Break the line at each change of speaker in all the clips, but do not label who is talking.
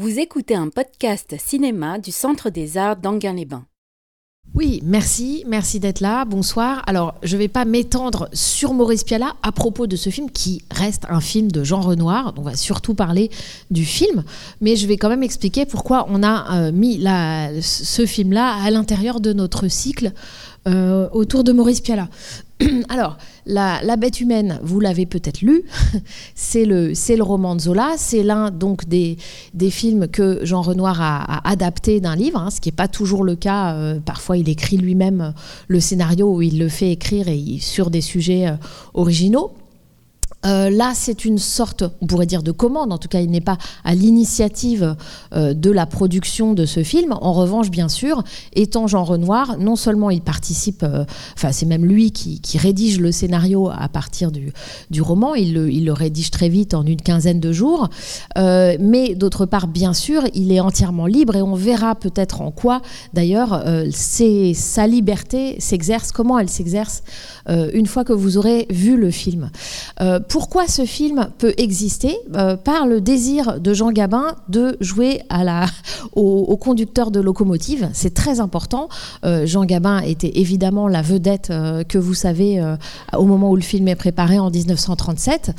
Vous écoutez un podcast cinéma du Centre des Arts d'Anguin-les-Bains.
Oui, merci, merci d'être là. Bonsoir. Alors, je ne vais pas m'étendre sur Maurice Pialat à propos de ce film qui reste un film de Jean Renoir. On va surtout parler du film, mais je vais quand même expliquer pourquoi on a euh, mis ce film-là à l'intérieur de notre cycle euh, autour de Maurice Pialat. Alors, la, Bête humaine, vous l'avez peut-être lu, c'est le, le roman de Zola, c'est l'un donc des, films que Jean Renoir a, adapté d'un livre, hein, ce qui n'est pas toujours le cas. Euh, parfois, il écrit lui-même le scénario ou il le fait écrire et, sur des sujets euh, originaux. Euh, là, c'est une sorte, on pourrait dire, de commande. En tout cas, il n'est pas à l'initiative euh, de la production de ce film. En revanche, bien sûr, étant Jean Renoir, non seulement il participe, euh, enfin, c'est même lui qui, rédige le scénario à partir du, roman. Il le, rédige très vite, en une quinzaine de jours. mais d'autre part, bien sûr, il est entièrement libre et on verra peut-être en quoi, d'ailleurs, sa liberté s'exerce, comment elle s'exerce une fois que vous aurez vu le film pourquoi ce film peut exister euh, Par le désir de Jean Gabin de jouer à la, au, conducteur de locomotive? C'est très important. Euh, Jean Gabin était évidemment la vedette euh, que vous savez au moment où le film est préparé en 1937.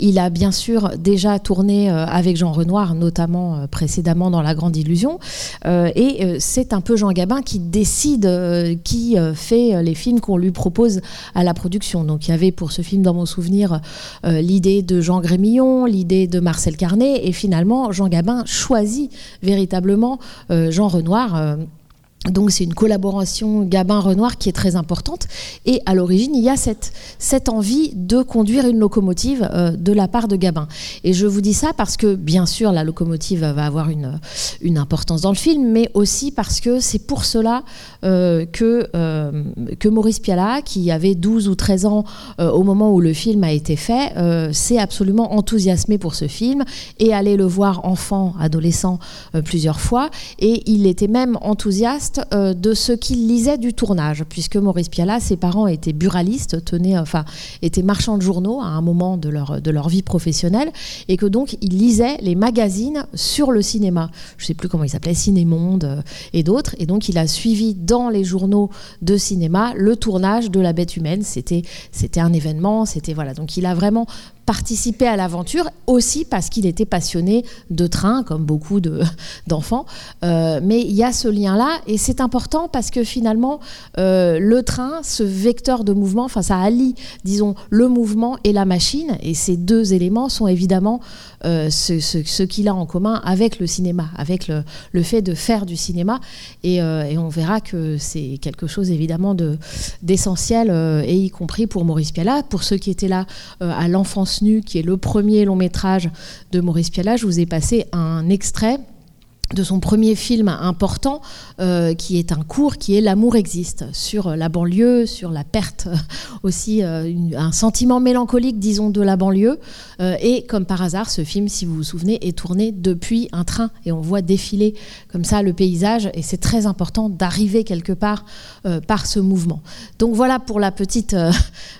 il a bien sûr déjà tourné avec Jean Renoir, notamment précédemment dans La Grande Illusion. et c'est un peu Jean Gabin qui décide qui fait les films qu'on lui propose à la production. Donc il y avait pour ce film, dans mon souvenir, euh, l'idée de Jean Grémillon, l'idée de Marcel Carnet, et finalement Jean Gabin choisit véritablement euh, Jean Renoir euh, donc c'est une collaboration Gabin-Renoir qui est très importante. Et à l'origine, il y a cette, cette envie de conduire une locomotive euh, de la part de Gabin. Et je vous dis ça parce que, bien sûr, la locomotive va avoir une, une importance dans le film, mais aussi parce que c'est pour cela euh, que, euh, que Maurice Pialat, qui avait 12 ou 13 ans au moment où le film a été fait, s'est absolument enthousiasmé pour ce film et allait le voir enfant, adolescent, plusieurs fois. Et il était même enthousiaste euh, de ce qu'il lisait du tournage, puisque Maurice Pialat, ses parents étaient buralistes, tenaient, enfin, étaient marchands de journaux à un moment de leur, de leur vie professionnelle, et que donc il lisait les magazines sur le cinéma. Je ne sais plus comment il s'appelait, Cinémonde euh, et d'autres. Et donc il a suivi dans les journaux de cinéma le tournage de La Bête humaine. C'était, c'était un événement, c'était voilà. Donc il a vraiment participer à l'aventure, aussi parce qu'il était passionné de train, comme beaucoup d'enfants. Euh, mais il y a ce lien-là, et c'est important parce que finalement, euh, le train, ce vecteur de mouvement, enfin ça allie, disons, le mouvement et la machine, et ces deux éléments sont évidemment euh, ce, qu'il a en commun avec le cinéma, avec le, fait de faire du cinéma. Et, on verra que c'est quelque chose évidemment d'essentiel, et y compris pour Maurice Pialat, pour ceux qui étaient là à l'enfance qui est le premier long métrage de Maurice Pialat, je vous ai passé un extrait de son premier film important, euh, qui est un cours qui est L'amour existe, sur la banlieue, sur la perte aussi, euh, un sentiment mélancolique, disons, de la banlieue. Euh, et comme par hasard, ce film, si vous vous souvenez, est tourné depuis un train et on voit défiler comme ça le paysage. Et c'est très important d'arriver quelque part par ce mouvement. Donc voilà pour la petite,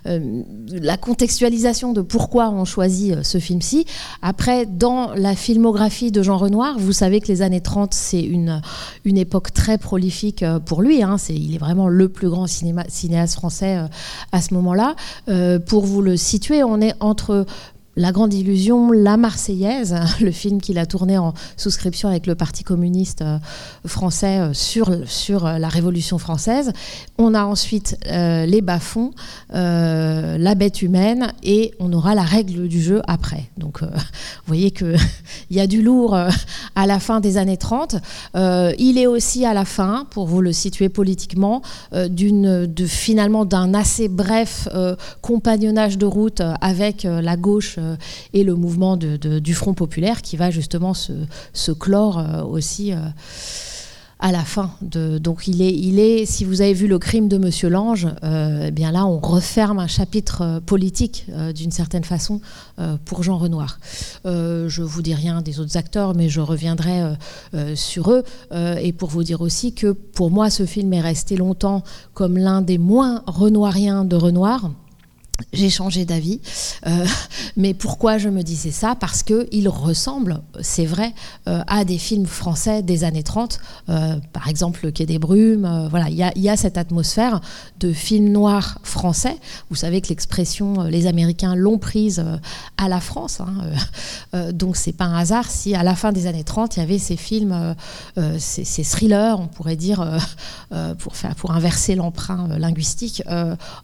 la contextualisation de pourquoi on choisit ce film-ci. Après, dans la filmographie de Jean Renoir, vous savez que les années 30, c'est une, époque très prolifique euh, pour lui. Hein. il est vraiment le plus grand cinéaste français euh, à ce moment-là. Euh, pour vous le situer, on est entre la Grande Illusion, La Marseillaise, le film qu'il a tourné en souscription avec le Parti communiste euh, français euh, sur, sur euh, la Révolution française. On a ensuite Les Bas-fonds, La Bête humaine et on aura la règle du jeu après. Donc vous voyez qu'il y a du lourd à la fin des années 30. il est aussi à la fin, pour vous le situer politiquement, de, finalement d'un assez bref compagnonnage de route avec la gauche euh, et le mouvement du Front populaire qui va justement se, clore euh, aussi euh, à la fin. Donc il est, il est, si vous avez vu le crime de Monsieur Lange, eh bien là on referme un chapitre politique d'une certaine façon pour Jean Renoir. je vous dis rien des autres acteurs, mais je reviendrai sur eux et pour vous dire aussi que pour moi ce film est resté longtemps comme l'un des moins renoiriens de Renoir j'ai changé d'avis. Euh, mais pourquoi je me disais ça? Parce qu'il ressemble, c'est vrai, euh, à des films français des années 30. Euh, par exemple, Le Quai des Brumes. voilà, il y, a cette atmosphère de film noir français. Vous savez que l'expression les Américains l'ont prise à la France. Hein, donc, c'est pas un hasard si à la fin des années 30, il y avait ces films, ces, thrillers, on pourrait dire, pour, pour inverser l'emprunt linguistique,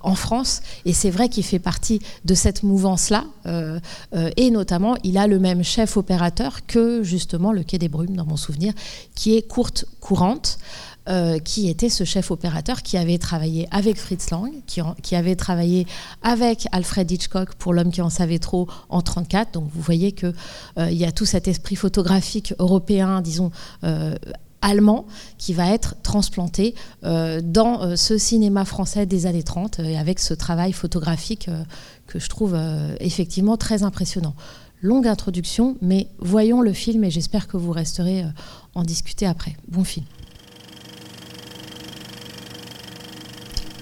en France. Et c'est vrai qu'il fait partie de cette mouvance-là. Euh, euh, et notamment, il a le même chef opérateur que justement le Quai des Brumes, dans mon souvenir, qui est Courte Courante. Euh, qui était ce chef opérateur qui avait travaillé avec Fritz Lang, qui, qui avait travaillé avec Alfred Hitchcock pour L'homme qui en savait trop en 1934. Donc vous voyez qu'il il y a tout cet esprit photographique européen, disons, allemand qui va être transplanté euh, dans euh, ce cinéma français des années 30 et avec ce travail photographique euh, que je trouve effectivement très impressionnant. Longue introduction, mais voyons le film et j'espère que vous resterez en discuter après. Bon film.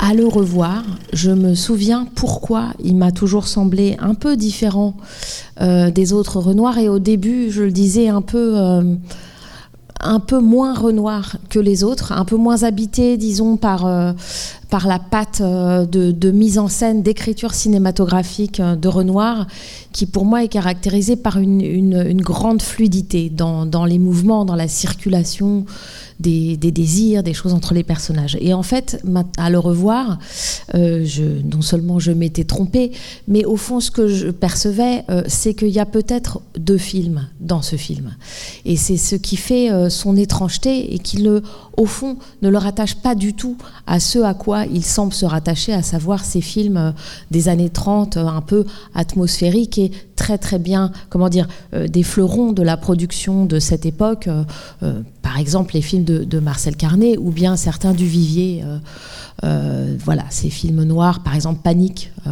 À le revoir, je me souviens pourquoi il m'a toujours semblé un peu différent des autres Renoirs et au début, je le disais un peu un peu moins Renoir que les autres, un peu moins habité, disons, par, euh, par la patte euh, de, mise en scène, d'écriture cinématographique euh, de Renoir, qui pour moi est caractérisée par une, grande fluidité dans, les mouvements, dans la circulation des, désirs, des choses entre les personnages. Et en fait, à le revoir, euh, non seulement je m'étais trompée, mais au fond, ce que je percevais, c'est qu'il y a peut-être deux films dans ce film. Et c'est ce qui fait son étrangeté et qui, au fond, ne le rattache pas du tout à ce à quoi il semble se rattacher, à savoir ces films des années 30, un peu atmosphériques et très très bien, comment dire, des fleurons de la production de cette époque par exemple les films de, Marcel Carnet ou bien certains du Vivier. Euh, voilà, ces films noirs, par exemple Panique. Euh,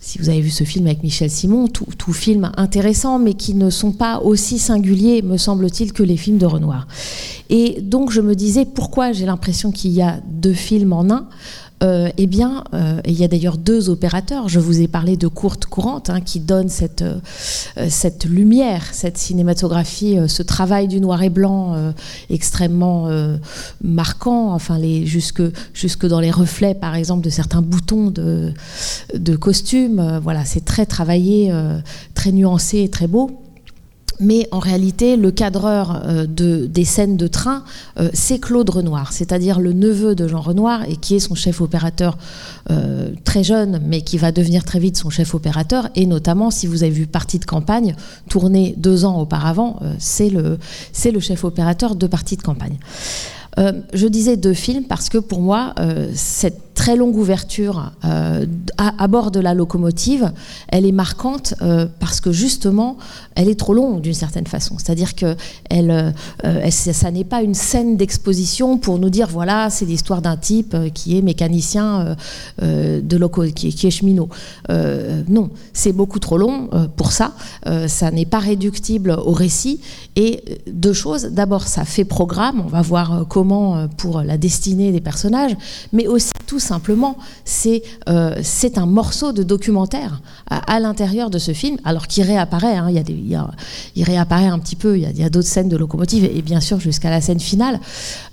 si vous avez vu ce film avec Michel Simon, tout, tout, film intéressant, mais qui ne sont pas aussi singuliers, me semble-t-il, que les films de Renoir. Et donc je me disais pourquoi j'ai l'impression qu'il y a deux films en un? Euh, eh bien, euh, il y a d'ailleurs deux opérateurs. Je vous ai parlé de Courte Courante, hein, qui donne cette, euh, cette lumière, cette cinématographie, ce travail du noir et blanc extrêmement marquant, enfin, jusque dans les reflets, par exemple, de certains boutons de, de costumes. voilà, c'est très travaillé, très nuancé et très beau. Mais en réalité, le cadreur euh, de, des scènes de train, euh, c'est Claude Renoir, c'est-à-dire le neveu de Jean Renoir et qui est son chef opérateur euh, très jeune, mais qui va devenir très vite son chef opérateur. Et notamment, si vous avez vu Partie de campagne, tournée deux ans auparavant, c'est le, le chef opérateur de Partie de campagne. je disais deux films parce que pour moi, cette très longue ouverture euh, à, bord de la locomotive, elle est marquante euh, parce que justement, elle est trop longue d'une certaine façon. C'est-à-dire que elle, euh, ça n'est pas une scène d'exposition pour nous dire voilà, c'est l'histoire d'un type qui est mécanicien de loco, qui, qui est cheminot. non, c'est beaucoup trop long pour ça. ça n'est pas réductible au récit. Et deux choses. D'abord, ça fait programme. On va voir comment pour la destinée des personnages, mais aussi tout simplement, c'est euh, c'est un morceau de documentaire à, l'intérieur de ce film, alors qu'il réapparaît, hein, il, réapparaît un petit peu, il y a, d'autres scènes de locomotive, et, bien sûr jusqu'à la scène finale.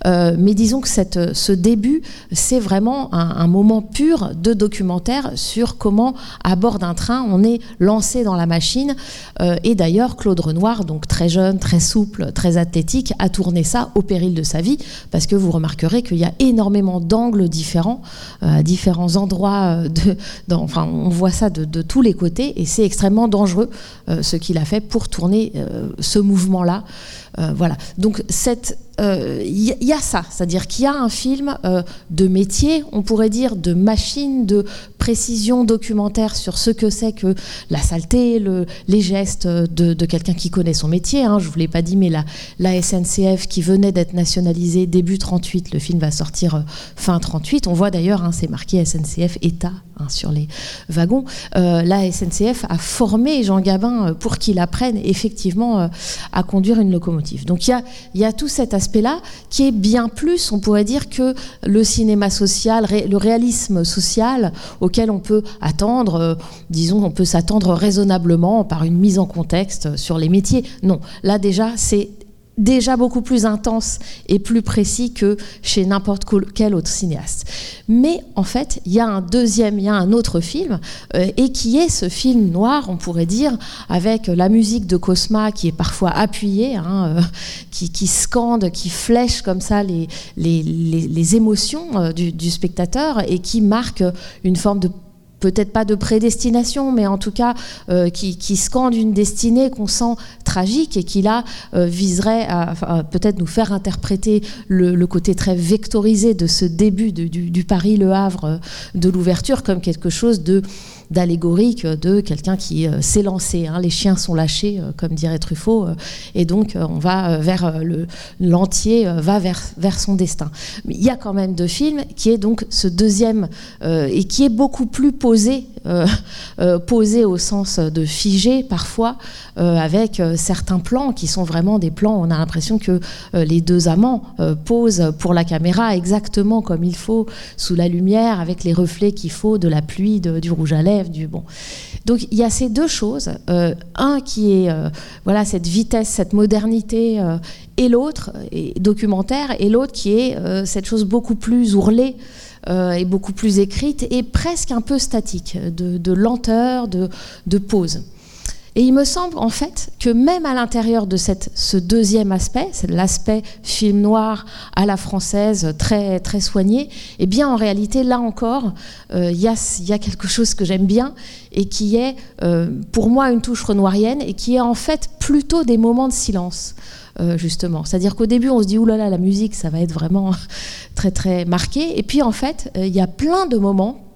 Euh, mais disons que ce début, c'est vraiment un, moment pur de documentaire sur comment, à bord d'un train, on est lancé dans la machine. Euh, et d'ailleurs, Claude Renoir, donc très jeune, très souple, très athlétique, a tourné ça au péril de sa vie, parce que vous remarquerez qu'il y a énormément d'angles différents à différents endroits. Euh, de, enfin, on voit ça de, tous les côtés et c'est extrêmement dangereux euh, ce qu'il a fait pour tourner ce mouvement-là. Voilà. Donc il y, a ça, c'est-à-dire qu'il y a un film de métier, on pourrait dire de machine, de précision documentaire sur ce que c'est que la saleté, le, les gestes de, quelqu'un qui connaît son métier. Hein. Je ne vous l'ai pas dit, mais la, SNCF qui venait d'être nationalisée début 38, le film va sortir fin 38. On voit d'ailleurs, hein, c'est marqué SNCF État hein, sur les wagons. Euh, la SNCF a formé Jean Gabin euh, pour qu'il apprenne effectivement euh, à conduire une locomotive. Donc il y a, tout cet aspect aspect-là, qui est bien plus, on pourrait dire, que le cinéma social, le réalisme social auquel on peut attendre, euh, disons, on peut s'attendre raisonnablement par une mise en contexte sur les métiers. Non, là déjà, c'est déjà beaucoup plus intense et plus précis que chez n'importe quel autre cinéaste. Mais en fait, il y a un deuxième, il y a un autre film, euh, et qui est ce film noir, on pourrait dire, avec la musique de Cosma qui est parfois appuyée, hein, euh, qui, scande, qui flèche comme ça les, les, émotions euh, du, spectateur et qui marque une forme de peut-être pas de prédestination, mais en tout cas euh, qui, scande une destinée qu'on sent tragique et qui là euh, viserait à, peut-être nous faire interpréter le, côté très vectorisé de ce début du, Paris-Le Havre euh, de l'ouverture comme quelque chose de d'allégorique de quelqu'un qui euh, s'est lancé. Hein. Les chiens sont lâchés, euh, comme dirait Truffaut, euh, et donc on va vers le l'entier va vers vers son destin. Mais il y a quand même deux films qui est donc ce deuxième et qui est beaucoup plus posé, posé au sens de figé parfois, avec certains plans qui sont vraiment des plans. On a l'impression que les deux amants posent pour la caméra exactement comme il faut, sous la lumière, avec les reflets qu'il faut de la pluie, du rouge à Donc il y a ces deux choses, euh, un qui est euh, voilà cette vitesse, cette modernité, euh, et l'autre documentaire, et l'autre qui est cette chose beaucoup plus ourlée. et beaucoup plus écrite et presque un peu statique, de, lenteur, de, de pause. Et il me semble en fait que même à l'intérieur de ce deuxième aspect, c'est l'aspect film noir à la française très, soigné, eh bien en réalité, là encore, euh, il y, a, quelque chose que j'aime bien et qui est euh, pour moi une touche renoirienne et qui est en fait plutôt des moments de silence. Euh, justement. C'est-à-dire qu'au début, on se dit, oulala, la musique, ça va être vraiment très, très marqué. Et puis, en fait, il y a plein de moments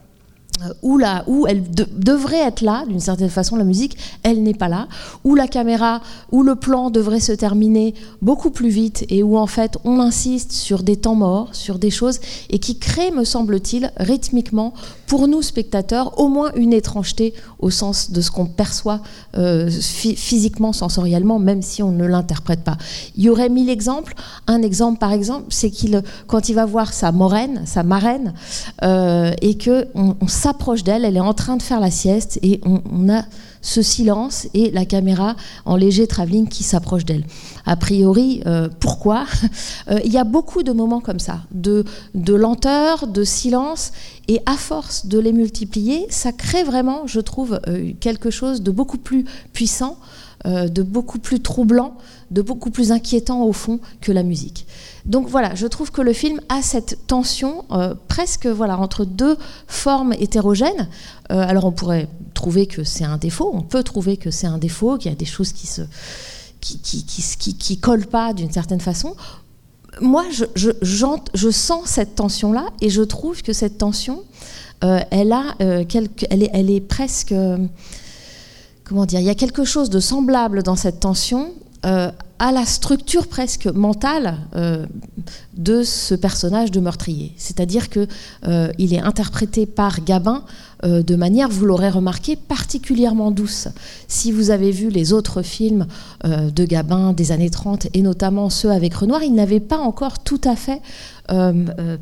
où, là, où elle devrait être là, d'une certaine façon, la musique, elle n'est pas là, où la caméra, où le plan devrait se terminer beaucoup plus vite et où en fait on insiste sur des temps morts, sur des choses, et qui crée, me semble-t-il, rythmiquement, pour nous spectateurs, au moins une étrangeté au sens de ce qu'on perçoit euh, physiquement, sensoriellement, même si on ne l'interprète pas. Il y aurait mille exemples. Un exemple, par exemple, c'est qu'il, quand il va voir sa moraine, sa marraine, euh, et que on s'approche d'elle, elle est en train de faire la sieste et on, a ce silence et la caméra en léger travelling qui s'approche d'elle. A priori, euh, pourquoi euh, Il y a beaucoup de moments comme ça, de, de lenteur, de silence, et à force de les multiplier, ça crée vraiment, je trouve, euh, quelque chose de beaucoup plus puissant, de beaucoup plus troublant, de beaucoup plus inquiétant au fond que la musique. Donc voilà, je trouve que le film a cette tension euh, presque voilà entre deux formes hétérogènes. Euh, alors on pourrait trouver que c'est un défaut, on peut trouver que c'est un défaut, qu'il y a des choses qui se qui, qui, qui, collent pas d'une certaine façon. Moi, je, je, je, sens cette tension-là et je trouve que cette tension, euh, elle, a, quelque, elle, est, elle est presque... comment dire Il y a quelque chose de semblable dans cette tension à la structure presque mentale euh, de ce personnage de meurtrier. C'est-à-dire qu'il euh, est interprété par Gabin euh, de manière, vous l'aurez remarqué, particulièrement douce. Si vous avez vu les autres films de Gabin des années 30, et notamment ceux avec Renoir, il n'avait pas encore tout à fait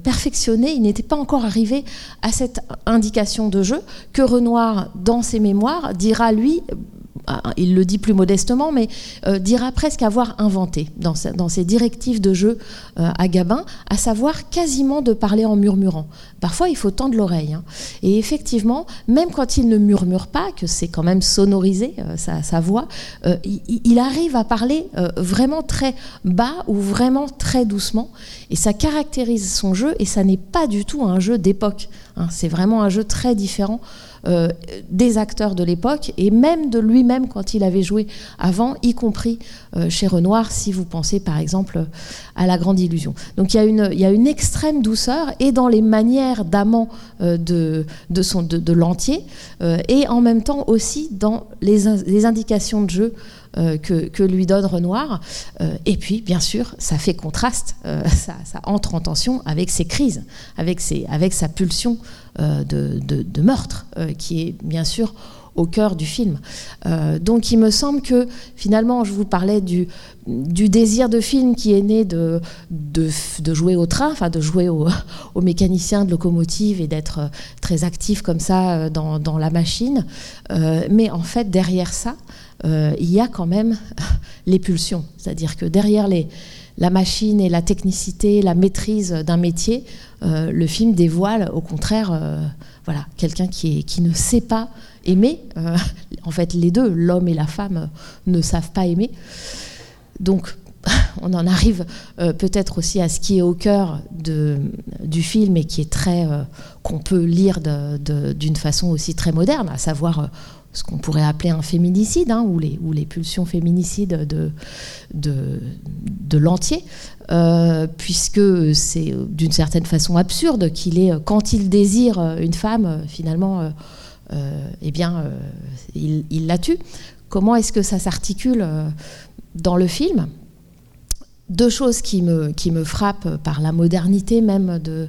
perfectionné, il n'était pas encore arrivé à cette indication de jeu que Renoir, dans ses mémoires, dira lui il le dit plus modestement, mais euh, dira presque avoir inventé dans, ses directives de jeu euh, à Gabin, à savoir quasiment de parler en murmurant. Parfois, il faut tendre l'oreille. Hein. Et effectivement, même quand il ne murmure pas, que c'est quand même sonorisé euh, sa, voix, il, arrive à parler vraiment très bas ou vraiment très doucement. Et ça caractérise son jeu, et ça n'est pas du tout un jeu d'époque. Hein. C'est vraiment un jeu très différent euh, des acteurs de l'époque et même de lui-même quand il avait joué avant, y compris euh, chez Renoir, si vous pensez par exemple à La Grande Illusion. Donc il y a une, extrême douceur et dans les manières d'amant euh, de, l'entier et en même temps aussi dans les indications de jeu que, que, lui donne Renoir. et puis, bien sûr, ça fait contraste, ça, ça, entre en tension avec ses crises, avec, ses, avec sa pulsion euh, de, meurtre, euh, qui est bien sûr au cœur du film. Euh, donc il me semble que finalement, je vous parlais du, désir de film qui est né de, jouer au train, enfin de jouer au, au mécanicien de locomotive et d'être très actif comme ça dans la machine. mais en fait, derrière ça, il y a quand même les pulsions. C'est-à-dire que derrière la machine et la technicité, la maîtrise d'un métier, euh, le film dévoile au contraire euh, voilà, quelqu'un qui, ne sait pas aimer. Euh, en fait, les deux, l'homme et la femme, ne savent pas aimer. Donc, on en arrive peut-être aussi à ce qui est au cœur du film et qui est très qu'on peut lire d'une façon aussi très moderne, à savoir ce qu'on pourrait appeler un féminicide, hein, ou, les, pulsions féminicides de, l'entier, euh, puisque c'est d'une certaine façon absurde qu'il est, quand il désire une femme, finalement, euh, eh bien, il, la tue. Comment est-ce que ça s'articule dans le film? Deux choses me, qui me frappent par la modernité même de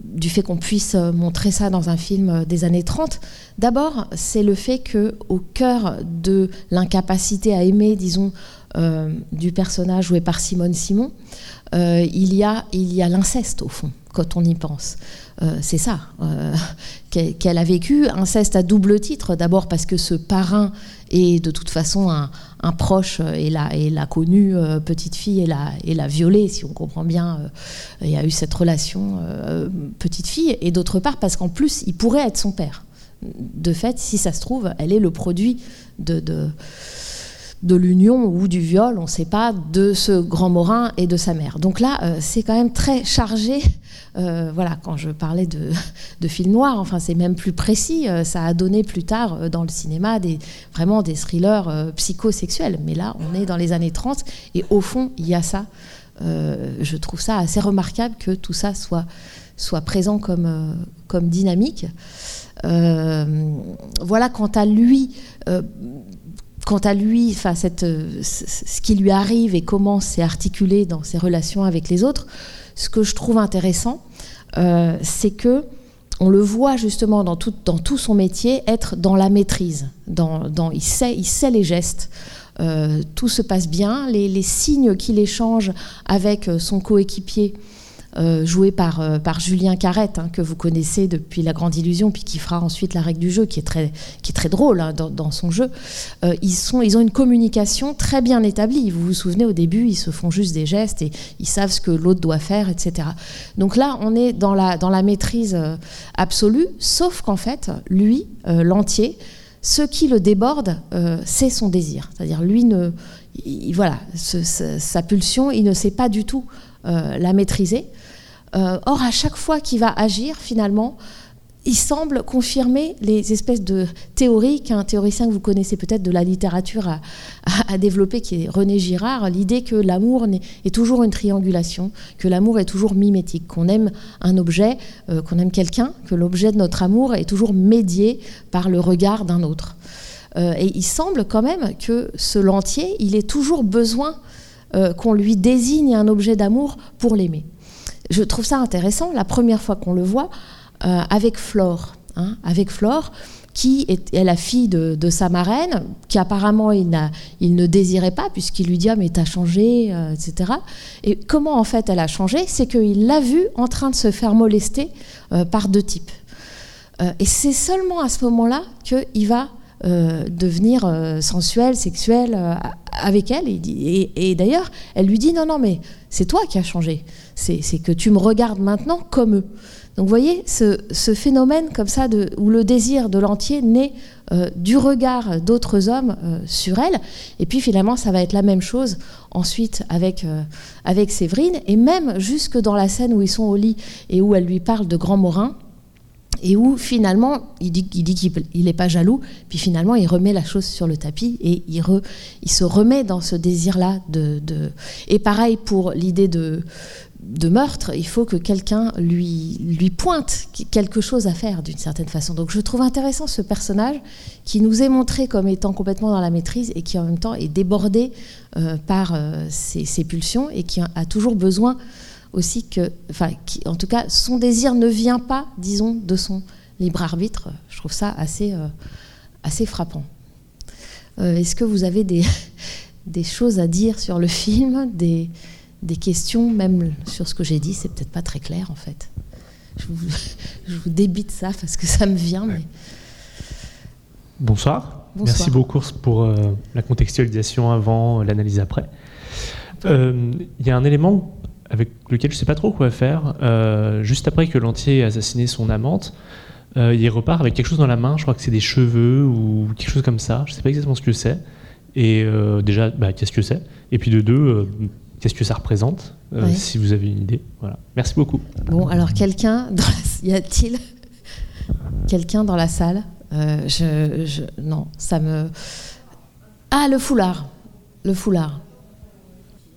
du fait qu'on puisse euh, montrer ça dans un film euh, des années 30. D'abord, c'est le fait que au cœur de l'incapacité à aimer, disons, euh, du personnage joué par Simone Simon, il y a il y a l'inceste au fond quand on y pense. c'est ça qu'elle a vécu, inceste à double titre. D'abord parce que ce parrain est de toute façon un, proche euh, et l'a, et l'a connue euh, petite fille et l'a, et l'a violée, si on comprend bien. Euh, il y a eu cette relation petite fille. Et d'autre part, parce qu'en plus, il pourrait être son père. De fait, si ça se trouve, elle est le produit de de l'union ou du viol, on ne sait pas, de ce grand Morin et de sa mère. Donc là, euh, c'est quand même très chargé. Euh, voilà, quand je parlais de, de film noir, enfin c'est même plus précis. Euh, ça a donné plus tard dans le cinéma vraiment des thrillers psychosexuels. Mais là, on est dans les années 30 et au fond, il y a ça. je trouve ça assez remarquable que tout ça soit, soit présent comme, comme dynamique. voilà, quant à lui, quant à lui, enfin, cette, ce qui lui arrive et comment c'est articulé dans ses relations avec les autres, ce que je trouve intéressant, euh, c'est que on le voit justement dans tout, son métier être dans la maîtrise. Dans, il, sait, les gestes. Euh, tout se passe bien. Les signes qu'il échange avec son coéquipier euh, joué par, euh, par Julien Carrette, hein, que vous connaissez depuis La Grande Illusion, puis qui fera ensuite la règle du jeu, qui est très, qui est très drôle hein, dans, son jeu. Euh, ils, sont, ils ont une communication très bien établie. Vous vous souvenez, au début, ils se font juste des gestes et ils savent ce que l'autre doit faire, etc. Donc là, on est dans la, dans la maîtrise absolue, sauf qu'en fait, lui, l'entier, ce qui le déborde, c'est son désir. C'est-à-dire, lui, ne, voilà, sa pulsion, il ne sait pas du tout la maîtriser. Euh, or, à chaque fois qu'il va agir, finalement, il semble confirmer les espèces de théories qu'un théoricien que vous connaissez peut-être de la littérature a, développé, qui est René Girard, l'idée que l'amour est toujours une triangulation, que l'amour est toujours mimétique, qu'on aime un objet, euh, qu'on aime quelqu'un, que l'objet de notre amour est toujours médié par le regard d'un autre. Euh, et il semble quand même que ce lentier, il ait toujours besoin qu'on lui désigne un objet d'amour pour l'aimer je trouve ça intéressant, la première fois qu'on le voit, euh, avec Flore. Hein, avec Flore, qui est, la fille de, sa marraine, qui apparemment il, ne désirait pas, puisqu'il lui dit ah, mais t'as changé, euh, etc. Et comment en fait elle a changé C'est qu'il l'a vue en train de se faire molester euh, par deux types. et c'est seulement à ce moment-là qu'il va devenir sensuel, sexuel avec elle. Et, d'ailleurs, elle lui dit non, non, mais c'est toi qui as changé c'est que tu me regardes maintenant comme eux. Donc vous voyez, ce, phénomène comme ça, où le désir de l'entier naît euh, du regard d'autres hommes euh, sur elle, et puis finalement ça va être la même chose ensuite avec, euh, avec Séverine, et même jusque dans la scène où ils sont au lit et où elle lui parle de Grand Morin, et où finalement il dit qu'il il n'est pas jaloux, puis finalement il remet la chose sur le tapis et il, se remet dans ce désir-là. De, Et pareil pour l'idée de, meurtre, il faut que quelqu'un lui, lui pointe quelque chose à faire d'une certaine façon. Donc je trouve intéressant ce personnage qui nous est montré comme étant complètement dans la maîtrise et qui en même temps est débordé euh, par euh, ses, pulsions et qui a toujours besoin aussi que, enfin, qui, en tout cas, son désir ne vient pas, disons, de son libre arbitre. Je trouve ça assez, euh, assez frappant. Est-ce que vous avez des, des choses à dire sur le film, des, des questions, même sur ce que j'ai dit, c'est peut-être pas très clair en fait. Je vous, débite ça parce que ça me vient. Mais...
Bonsoir. Merci beaucoup pour euh, la contextualisation avant, l'analyse après. Euh, il y a un élément avec lequel je ne sais pas trop quoi faire. Euh, juste après que l'entier ait assassiné son amante, il repart avec quelque chose dans la main. Je crois que c'est des cheveux ou quelque chose comme ça. Je ne sais pas exactement ce que c'est. Et déjà, bah, qu'est-ce que c'est? Et puis de deux, qu'est-ce que ça représente? Si vous avez une idée. Voilà. Merci beaucoup.
Bon, alors quelqu'un, y a-t-il quelqu'un dans la salle? Euh, je, non, ça me. Ah, le foulard. Le foulard.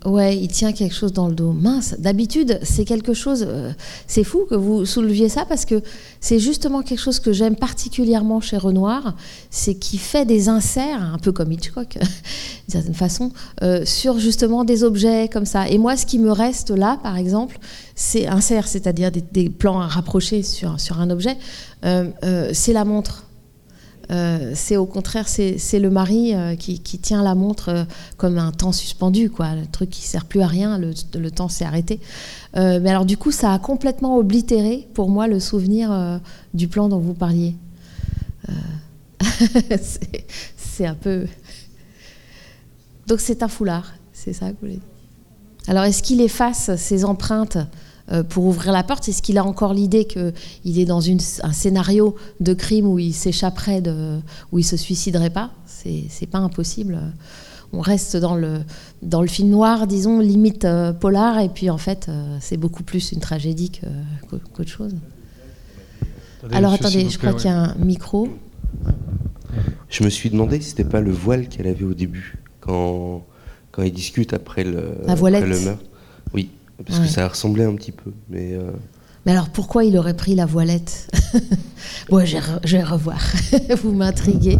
Ouais, il tient quelque chose dans le dos. Mince, d'habitude, c'est quelque chose. Euh, c'est fou que vous souleviez ça parce que c'est justement quelque chose que j'aime particulièrement chez Renoir. C'est qu'il fait des inserts, un peu comme Hitchcock, d'une certaine façon, euh, sur justement des objets comme ça. Et moi, ce qui me reste là, par exemple, c'est insert, c'est-à-dire des, plans rapprochés sur, sur un objet, c'est la montre. Euh, c'est au contraire, c'est le mari euh, qui, tient la montre euh, comme un temps suspendu, quoi, le truc qui sert plus à rien, le, temps s'est arrêté. mais alors du coup, ça a complètement oblitéré pour moi le souvenir du plan dont vous parliez. c'est un peu. Donc c'est un foulard, c'est ça que vous voulez. Alors est-ce qu'il efface ses empreintes? Pour ouvrir la porte Est-ce qu'il a encore l'idée qu'il est dans un scénario de crime où il s'échapperait, de, où il se suiciderait pas C'est pas impossible. On reste dans le, dans le film noir, disons, limite euh, polar, et puis en fait, euh, c'est beaucoup plus une tragédie qu'autre chose. Alors attendez, je crois qu'il y a un micro.
Je me suis demandé si c'était pas le voile qu'elle avait au début, quand, quand ils discutent après le,
après
le meurtre. Oui. Parce que ça ressemblait un petit peu. Mais, euh,
mais alors pourquoi il aurait pris la voilette? Bon, je vais revoir. Vous m'intriguez.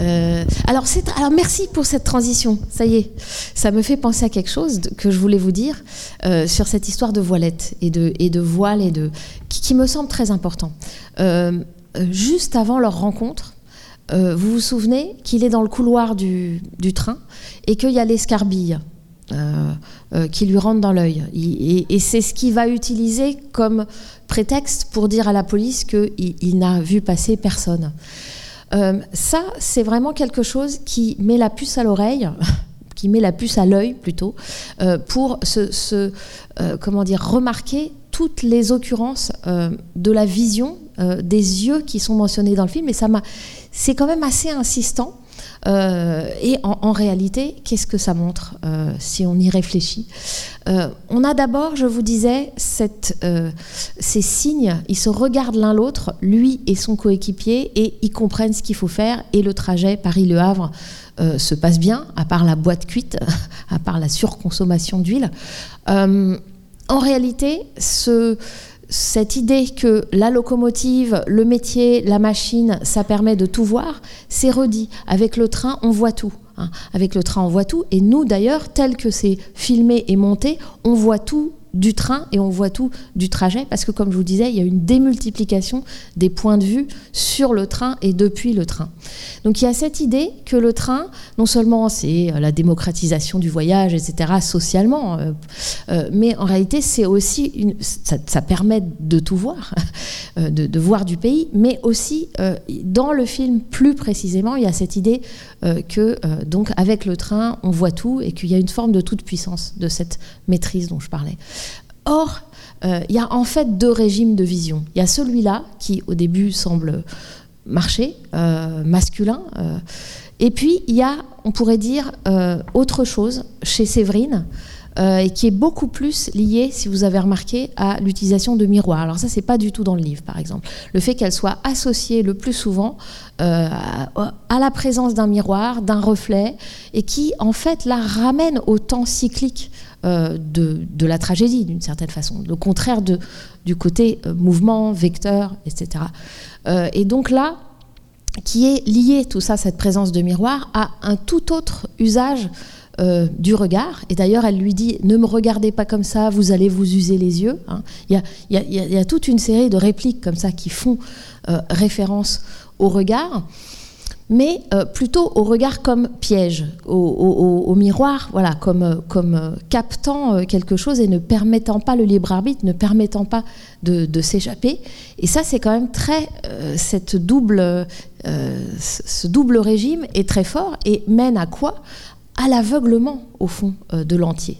Euh, alors, alors, merci pour cette transition. Ça y est, ça me fait penser à quelque chose que je voulais vous dire euh, sur cette histoire de voilette et de, et de voile et de qui, me semble très important. juste avant leur rencontre, vous vous souvenez qu'il est dans le couloir du, du train et qu'il y a l'escarbille? Euh, euh, qui lui rentre dans l'œil. Et, c'est ce qu'il va utiliser comme prétexte pour dire à la police qu'il il, n'a vu passer personne. Euh, ça, c'est vraiment quelque chose qui met la puce à l'oreille, qui met la puce à l'œil plutôt, pour se, comment dire, remarquer toutes les occurrences de la vision des yeux qui sont mentionnés dans le film. Et ça m'a, c'est quand même assez insistant. Euh, et en, réalité, qu'est-ce que ça montre euh, si on y réfléchit euh, On a d'abord, je vous disais, ces signes, ils se regardent l'un l'autre, lui et son coéquipier, et ils comprennent ce qu'il faut faire, et le trajet Paris-Le Havre se passe bien, à part la boîte cuite, à part la surconsommation d'huile. en réalité, ce cette idée que la locomotive, le métier, la machine, ça permet de tout voir, c'est redit. Avec le train, on voit tout. Hein. Avec le train, on voit tout. Et nous, d'ailleurs, tel que c'est filmé et monté, on voit tout du train et on voit tout du trajet parce que comme je vous disais, il y a une démultiplication des points de vue sur le train et depuis le train. Donc il y a cette idée que le train, non seulement c'est euh, la démocratisation du voyage, etc., socialement, euh, euh, mais en réalité c'est aussi ça, permet de tout voir, de, voir du pays, mais aussi dans le film plus précisément, il y a cette idée que donc avec le train on voit tout et qu'il y a une forme de toute puissance de cette maîtrise dont je parlais. Or, euh, il y a en fait deux régimes de vision. Il y a celui-là qui au début semble marcher, euh, masculin, euh, et puis il y a, on pourrait dire, autre chose chez Séverine. et qui est beaucoup plus lié, si vous avez remarqué, à l'utilisation de miroirs. Alors ça, c'est pas du tout dans le livre, par exemple. Le fait qu'elle soit associée le plus souvent à, la présence d'un miroir, d'un reflet, et qui, en fait, la ramène au temps cyclique euh, de, la tragédie, d'une certaine façon. Le contraire de, du côté euh, mouvement, vecteur, etc. Euh, et donc là, qui est lié tout ça, cette présence de miroir, à un tout autre usage du regard. Et d'ailleurs, elle lui dit Ne me regardez pas comme ça, vous allez vous user les yeux. Hein. Il y, y, a, toute une série de répliques comme ça qui font référence au regard. Mais euh, plutôt au regard comme piège, au, miroir, voilà, comme, comme captant quelque chose et ne permettant pas le libre arbitre, ne permettant pas de, s'échapper. Et ça, c'est quand même très double, ce double régime est très fort et mène à quoi? À l'aveuglement au fond de l'entier.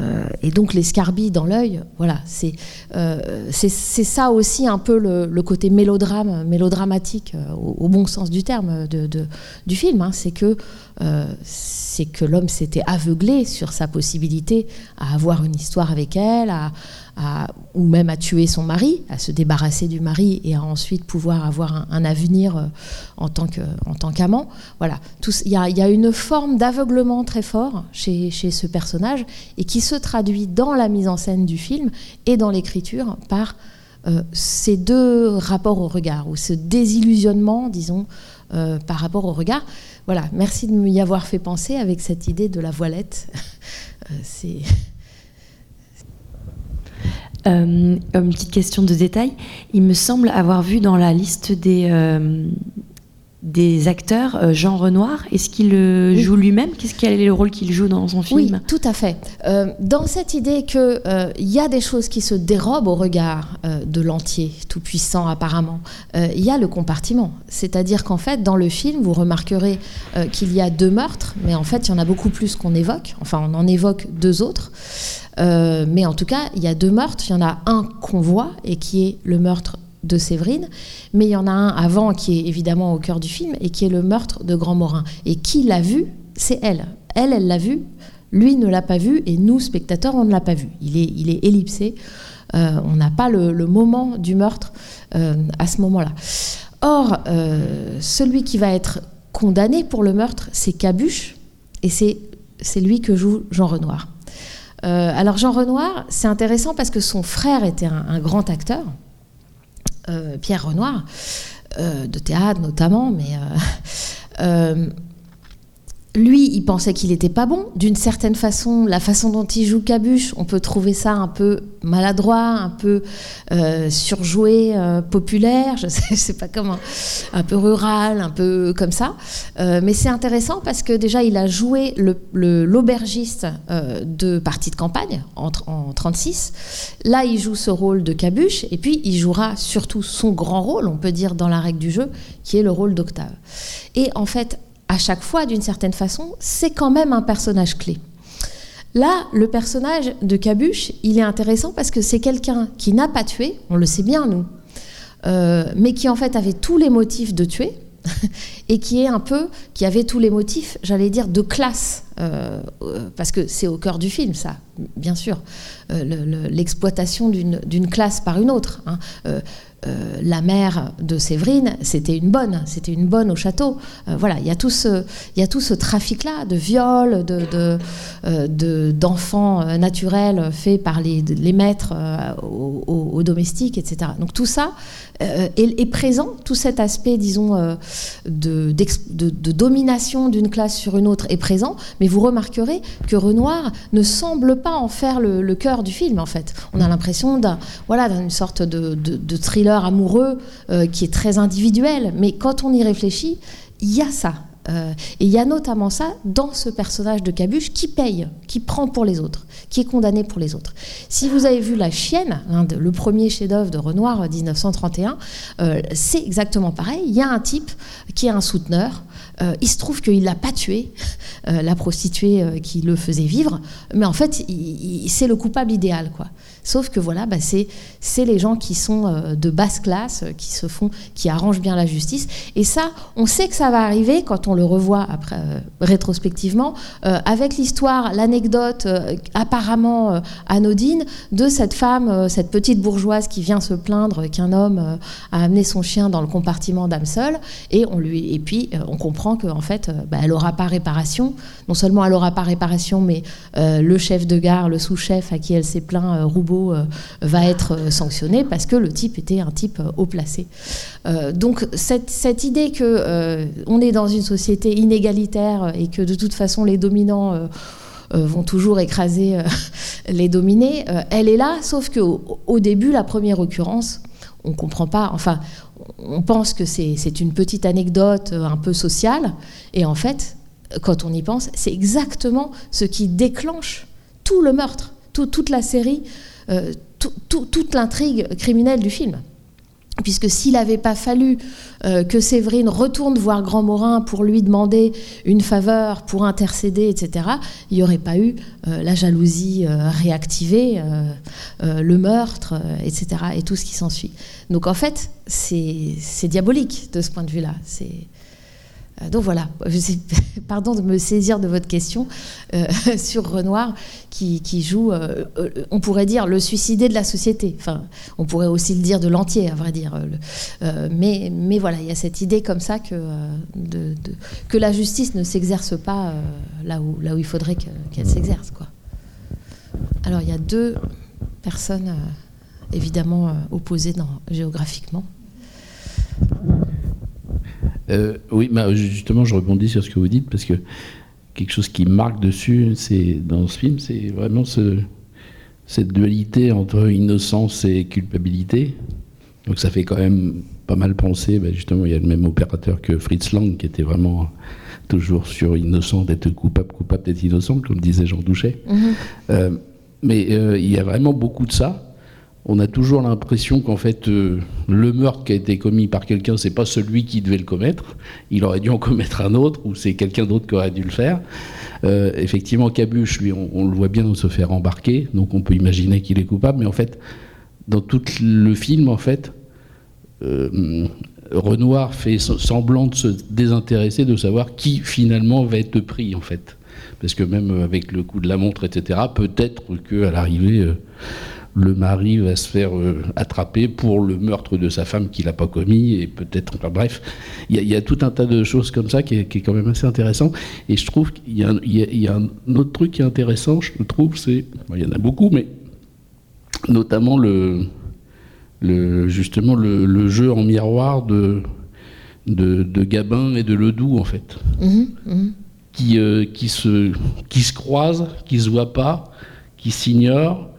Euh, et donc les scarbies dans l'œil, voilà, euh, c'est ça aussi un peu le, côté mélodrame, mélodramatique euh, au, bon sens du terme de, du film. Hein. c'est que c'est que l'homme s'était aveuglé sur sa possibilité à avoir une histoire avec elle, à, ou même à tuer son mari, à se débarrasser du mari et à ensuite pouvoir avoir un, avenir euh, en tant qu'amant. Voilà, il y, a une forme d'aveuglement très fort chez, ce personnage et qui se traduit dans la mise en scène du film et dans l'écriture par euh, ces deux rapports au regard ou ce désillusionnement, disons, euh, par rapport au regard. Voilà, merci de m'y avoir fait penser avec cette idée de la voilette. c'est
une petite question de détail. Il me semble avoir vu dans la liste des, euh, des acteurs euh, Jean Renoir. Est-ce qu'il le joue lui-même? Qu'est-ce quel est le rôle qu'il joue dans son film?
Oui, tout à fait. dans cette idée qu'il il y a des choses qui se dérobent au regard de l'entier, tout puissant apparemment, il y a le compartiment. C'est-à-dire qu'en fait, dans le film, vous remarquerez qu'il y a deux meurtres, mais en fait, il y en a beaucoup plus qu'on évoque. Enfin, on en évoque deux autres. Euh, mais en tout cas, il y a deux meurtres. Il y en a un qu'on voit et qui est le meurtre de Séverine, mais il y en a un avant qui est évidemment au cœur du film et qui est le meurtre de Grand Morin. Et qui l'a vu C'est elle. Elle, elle l'a vu. Lui ne l'a pas vu et nous, spectateurs, on ne l'a pas vu. Il est, il est ellipsé. Euh, on n'a pas le, moment du meurtre euh, à ce moment-là. Or, celui qui va être condamné pour le meurtre, c'est Cabuche, et c'est lui que joue Jean Renoir. Euh, alors Jean Renoir, c'est intéressant parce que son frère était un, grand acteur, euh, Pierre Renoir, euh, de théâtre notamment, mais lui, il pensait qu'il n'était pas bon. D'une certaine façon, la façon dont il joue Cabuche, on peut trouver ça un peu maladroit, un peu euh, surjoué, euh, populaire, je sais, sais pas comment, un peu rural, un peu comme ça. Euh, mais c'est intéressant parce que déjà, il a joué l'aubergiste de partie de campagne en, en 36. Là, il joue ce rôle de Cabuche, et puis il jouera surtout son grand rôle, on peut dire, dans la règle du jeu, qui est le rôle d'Octave. Et en fait, à chaque fois, d'une certaine façon, c'est quand même un personnage clé. Là, le personnage de Cabuche, il est intéressant parce que c'est quelqu'un qui n'a pas tué, on le sait bien nous, euh, mais qui en fait avait tous les motifs de tuer et qui est un peu, qui avait tous les motifs, j'allais dire, de classe, euh, euh, parce que c'est au cœur du film, ça, bien sûr, l'exploitation d'une classe par une autre. Hein. Euh, la mère de Séverine, c'était une bonne, c'était une bonne au château. Euh, voilà, il y a tout ce, il tout ce trafic-là de viols, de, euh, d'enfants naturels faits par les, les maîtres aux, domestiques, etc. Donc tout ça est, présent, tout cet aspect, disons, de, de, domination d'une classe sur une autre est présent, mais vous remarquerez que Renoir ne semble pas en faire le, cœur du film, en fait. On a l'impression d'un, voilà, d'une sorte de, de thriller amoureux euh, qui est très individuel, mais quand on y réfléchit, il y a ça. Euh, et il y a notamment ça dans ce personnage de Cabuche qui paye, qui prend pour les autres, qui est condamné pour les autres. Si vous avez vu La Chienne, le premier chef-d'œuvre de Renoir 1931, euh, c'est exactement pareil. Il y a un type qui est un souteneur. il se trouve qu'il n'a pas tué la prostituée qui le faisait vivre, mais en fait, c'est le coupable idéal. quoi. Sauf que voilà, bah, c'est les gens qui sont euh, de basse classe, euh, qui se font, qui arrangent bien la justice. Et ça, on sait que ça va arriver quand on le revoit après, euh, rétrospectivement, avec l'histoire, l'anecdote apparemment anodine de cette femme, cette petite bourgeoise qui vient se plaindre qu'un homme a amené son chien dans le compartiment d'âme seule. Et, on lui, et puis, on comprend qu'en fait, bah, elle n'aura pas réparation. Non seulement elle n'aura pas réparation, mais le chef de gare, le sous-chef à qui elle s'est plaint, Roubaud, euh, va être euh, sanctionné parce que le type était un type euh, haut placé. donc cette, idée que on est dans une société inégalitaire et que de toute façon les dominants vont toujours écraser les dominés, elle est là, sauf qu'au au début, la première occurrence, on comprend pas, enfin, on pense que c'est une petite anecdote un peu sociale, et en fait, quand on y pense, c'est exactement ce qui déclenche tout le meurtre, toute la série, toute l'intrigue criminelle du film puisque s'il n'avait pas fallu euh, que Séverine retourne voir Grand Morin pour lui demander une faveur, pour intercéder, etc., il n'y aurait pas eu euh, la jalousie euh, réactivée, le meurtre, etc., et tout ce qui s'ensuit. Donc en fait, c'est diabolique de ce point de vue-là. C'est euh, donc voilà, pardon de me saisir de votre question euh, sur Renoir qui, joue, euh, on pourrait dire, le suicidé de la société. Enfin, on pourrait aussi le dire de l'entier, à vrai dire. mais, voilà, il y a cette idée comme ça que, la justice ne s'exerce pas là, où, il faudrait qu'elle s'exerce. Alors il y a deux personnes évidemment opposées géographiquement.
Euh, oui, bah, justement, je rebondis sur ce que vous dites parce que quelque chose qui marque dessus, c'est dans ce film, c'est vraiment cette dualité entre innocence et culpabilité. Donc ça fait quand même pas mal penser. Bah, justement, il y a le même opérateur que Fritz Lang qui était vraiment toujours sur innocent d'être coupable, coupable d'être innocent, comme disait Jean Douchet. Mm-hmm. Euh, mais euh, il y a vraiment beaucoup de ça on a toujours l'impression qu'en fait, euh, le meurtre qui a été commis par quelqu'un, c'est pas celui qui devait le commettre. Il aurait dû en commettre un autre, ou c'est quelqu'un d'autre qui aurait dû le faire. Euh, effectivement, Cabuche, lui, on, le voit bien se faire embarquer, donc on peut imaginer qu'il est coupable. Mais en fait, dans tout le film, en fait, euh, Renoir fait semblant de se désintéresser de savoir qui finalement va être pris, en fait. Parce que même avec le coup de la montre, etc., peut-être qu'à l'arrivée le mari va se faire euh, attraper pour le meurtre de sa femme qu'il n'a pas commis, et peut-être, enfin, bref, il y, a tout un tas de choses comme ça qui est, quand même assez intéressant. Et je trouve qu'il y, a un autre truc qui est intéressant, je trouve, c'est, il y en a beaucoup, mais notamment le, le justement le, jeu en miroir de, de, Gabin et de Ledoux, en fait. Mmh, mmh. Qui, euh, qui, se, qui se croisent, qui se voient pas, qui s'ignorent,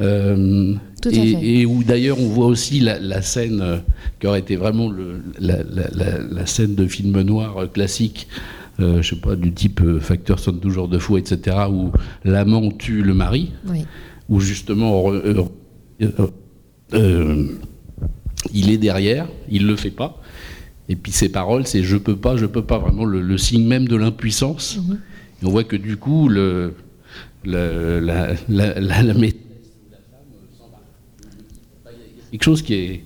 euh, et, où d'ailleurs on voit aussi la, scène euh, qui aurait été vraiment le, la, scène de film noir euh, classique, je sais pas, du type Facteur sonne toujours de fou, etc., où l'amant tue le mari, où justement il est derrière, il le fait pas. Et puis ses paroles, c'est je peux pas, je peux pas, vraiment le, signe même de l'impuissance. Mhm. Et on voit que du coup, le, la, la, la, quelque chose qui est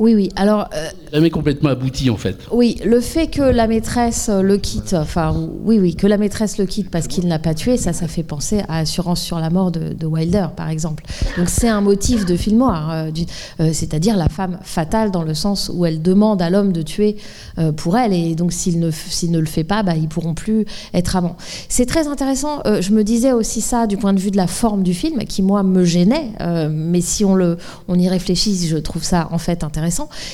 oui, oui. Alors.
Euh, jamais complètement abouti, en fait.
Oui, le fait que la maîtresse le quitte, enfin, oui, oui, que la maîtresse le quitte parce qu'il n'a pas tué, ça, ça fait penser à Assurance sur la mort de, Wilder, par exemple. Donc, c'est un motif de film noir, euh, euh, c'est-à-dire la femme fatale dans le sens où elle demande à l'homme de tuer pour elle, et donc s'il ne, s'il ne le fait pas, bah, ils pourront plus être amants. C'est très intéressant. je me disais aussi ça du point de vue de la forme du film, qui moi me gênait, mais si on le, on y réfléchit, je trouve ça en fait intéressant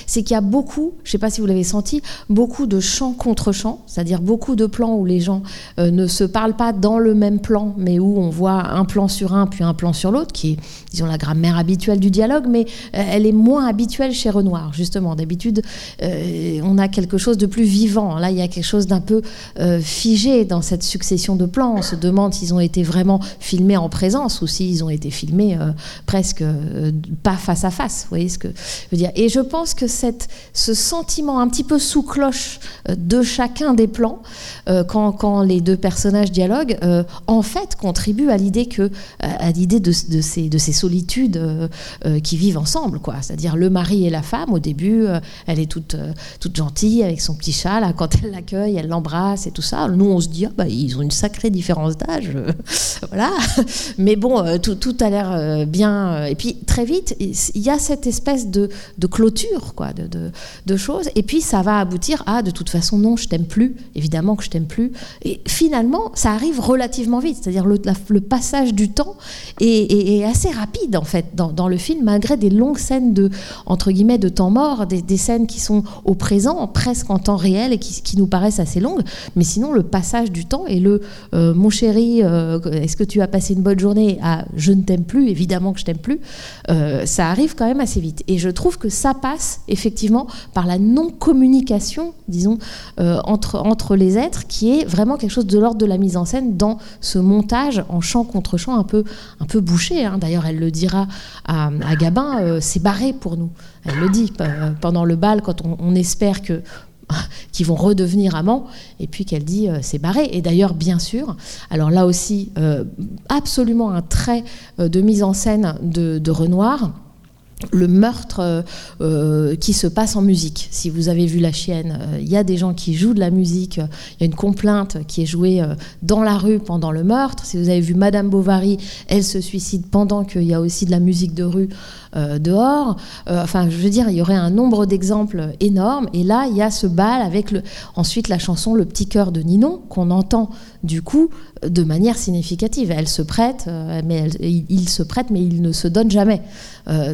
c'est qu'il y a beaucoup, je ne sais pas si vous l'avez senti, beaucoup de chants contre chants, c'est-à-dire beaucoup de plans où les gens euh, ne se parlent pas dans le même plan, mais où on voit un plan sur un puis un plan sur l'autre, qui est, disons, la grammaire habituelle du dialogue, mais euh, elle est moins habituelle chez Renoir, justement. D'habitude, euh, on a quelque chose de plus vivant. Là, il y a quelque chose d'un peu figé dans cette succession de plans. On se demande s'ils ont été vraiment filmés en présence ou s'ils ont été filmés presque pas face à face. Vous voyez ce que je veux dire? Pense que ce sentiment un petit peu sous cloche euh, de chacun des plans, euh, quand, les deux personnages dialoguent, euh, en fait contribue à l'idée que, à l'idée de, ces, de ces solitudes qui vivent ensemble, quoi. C'est-à-dire le mari et la femme. Au début, elle est toute, gentille avec son petit chat. Là, quand elle l'accueille, elle l'embrasse et tout ça. Nous, on se dit, ah, bah, ils ont une sacrée différence d'âge, voilà. Mais bon, tout, a l'air bien. Et puis très vite, il y a cette espèce de, de de, choses. Et puis ça va aboutir à, de toute façon, non, je t'aime plus, évidemment que je t'aime plus. Et finalement, ça arrive relativement vite, c'est-à-dire le, passage du temps est, assez rapide, en fait, dans, le film, malgré des longues scènes de, entre guillemets, de temps mort, des, scènes qui sont au présent, presque en temps réel, et qui, nous paraissent assez longues. Mais sinon, le passage du temps et le euh, mon chéri, euh, est-ce que tu as passé une bonne journée? À je ne t'aime plus, évidemment que je t'aime plus, euh, ça arrive quand même assez vite. Et je trouve que ça passe effectivement par la non-communication, disons, euh, entre, entre les êtres, qui est vraiment quelque chose de l'ordre de la mise en scène dans ce montage en chant contre chant un peu, un peu bouché. hein. D'ailleurs, elle le dira à, à Gabin, euh, c'est barré pour nous. Elle le dit euh, pendant le bal, quand on, espère que qu'ils vont redevenir amants, et puis qu'elle dit c'est barré. Et d'ailleurs, bien sûr, alors là aussi, absolument un trait de mise en scène de Renoir le meurtre euh, qui se passe en musique. Si vous avez vu La Chienne, euh, il y a des gens qui jouent de la musique. Il y a une complainte qui est jouée euh, dans la rue pendant le meurtre. Si vous avez vu Madame Bovary, elle se suicide pendant qu'il y a aussi de la musique de rue euh, dehors. Euh, enfin, je veux dire, il y aurait un nombre d'exemples énormes. Et là, il y a ce bal avec ensuite la chanson Le petit cœur de Ninon qu'on entend du coup de manière significative. Elle se prête, euh, mais il, se prête, mais il ne se donne jamais.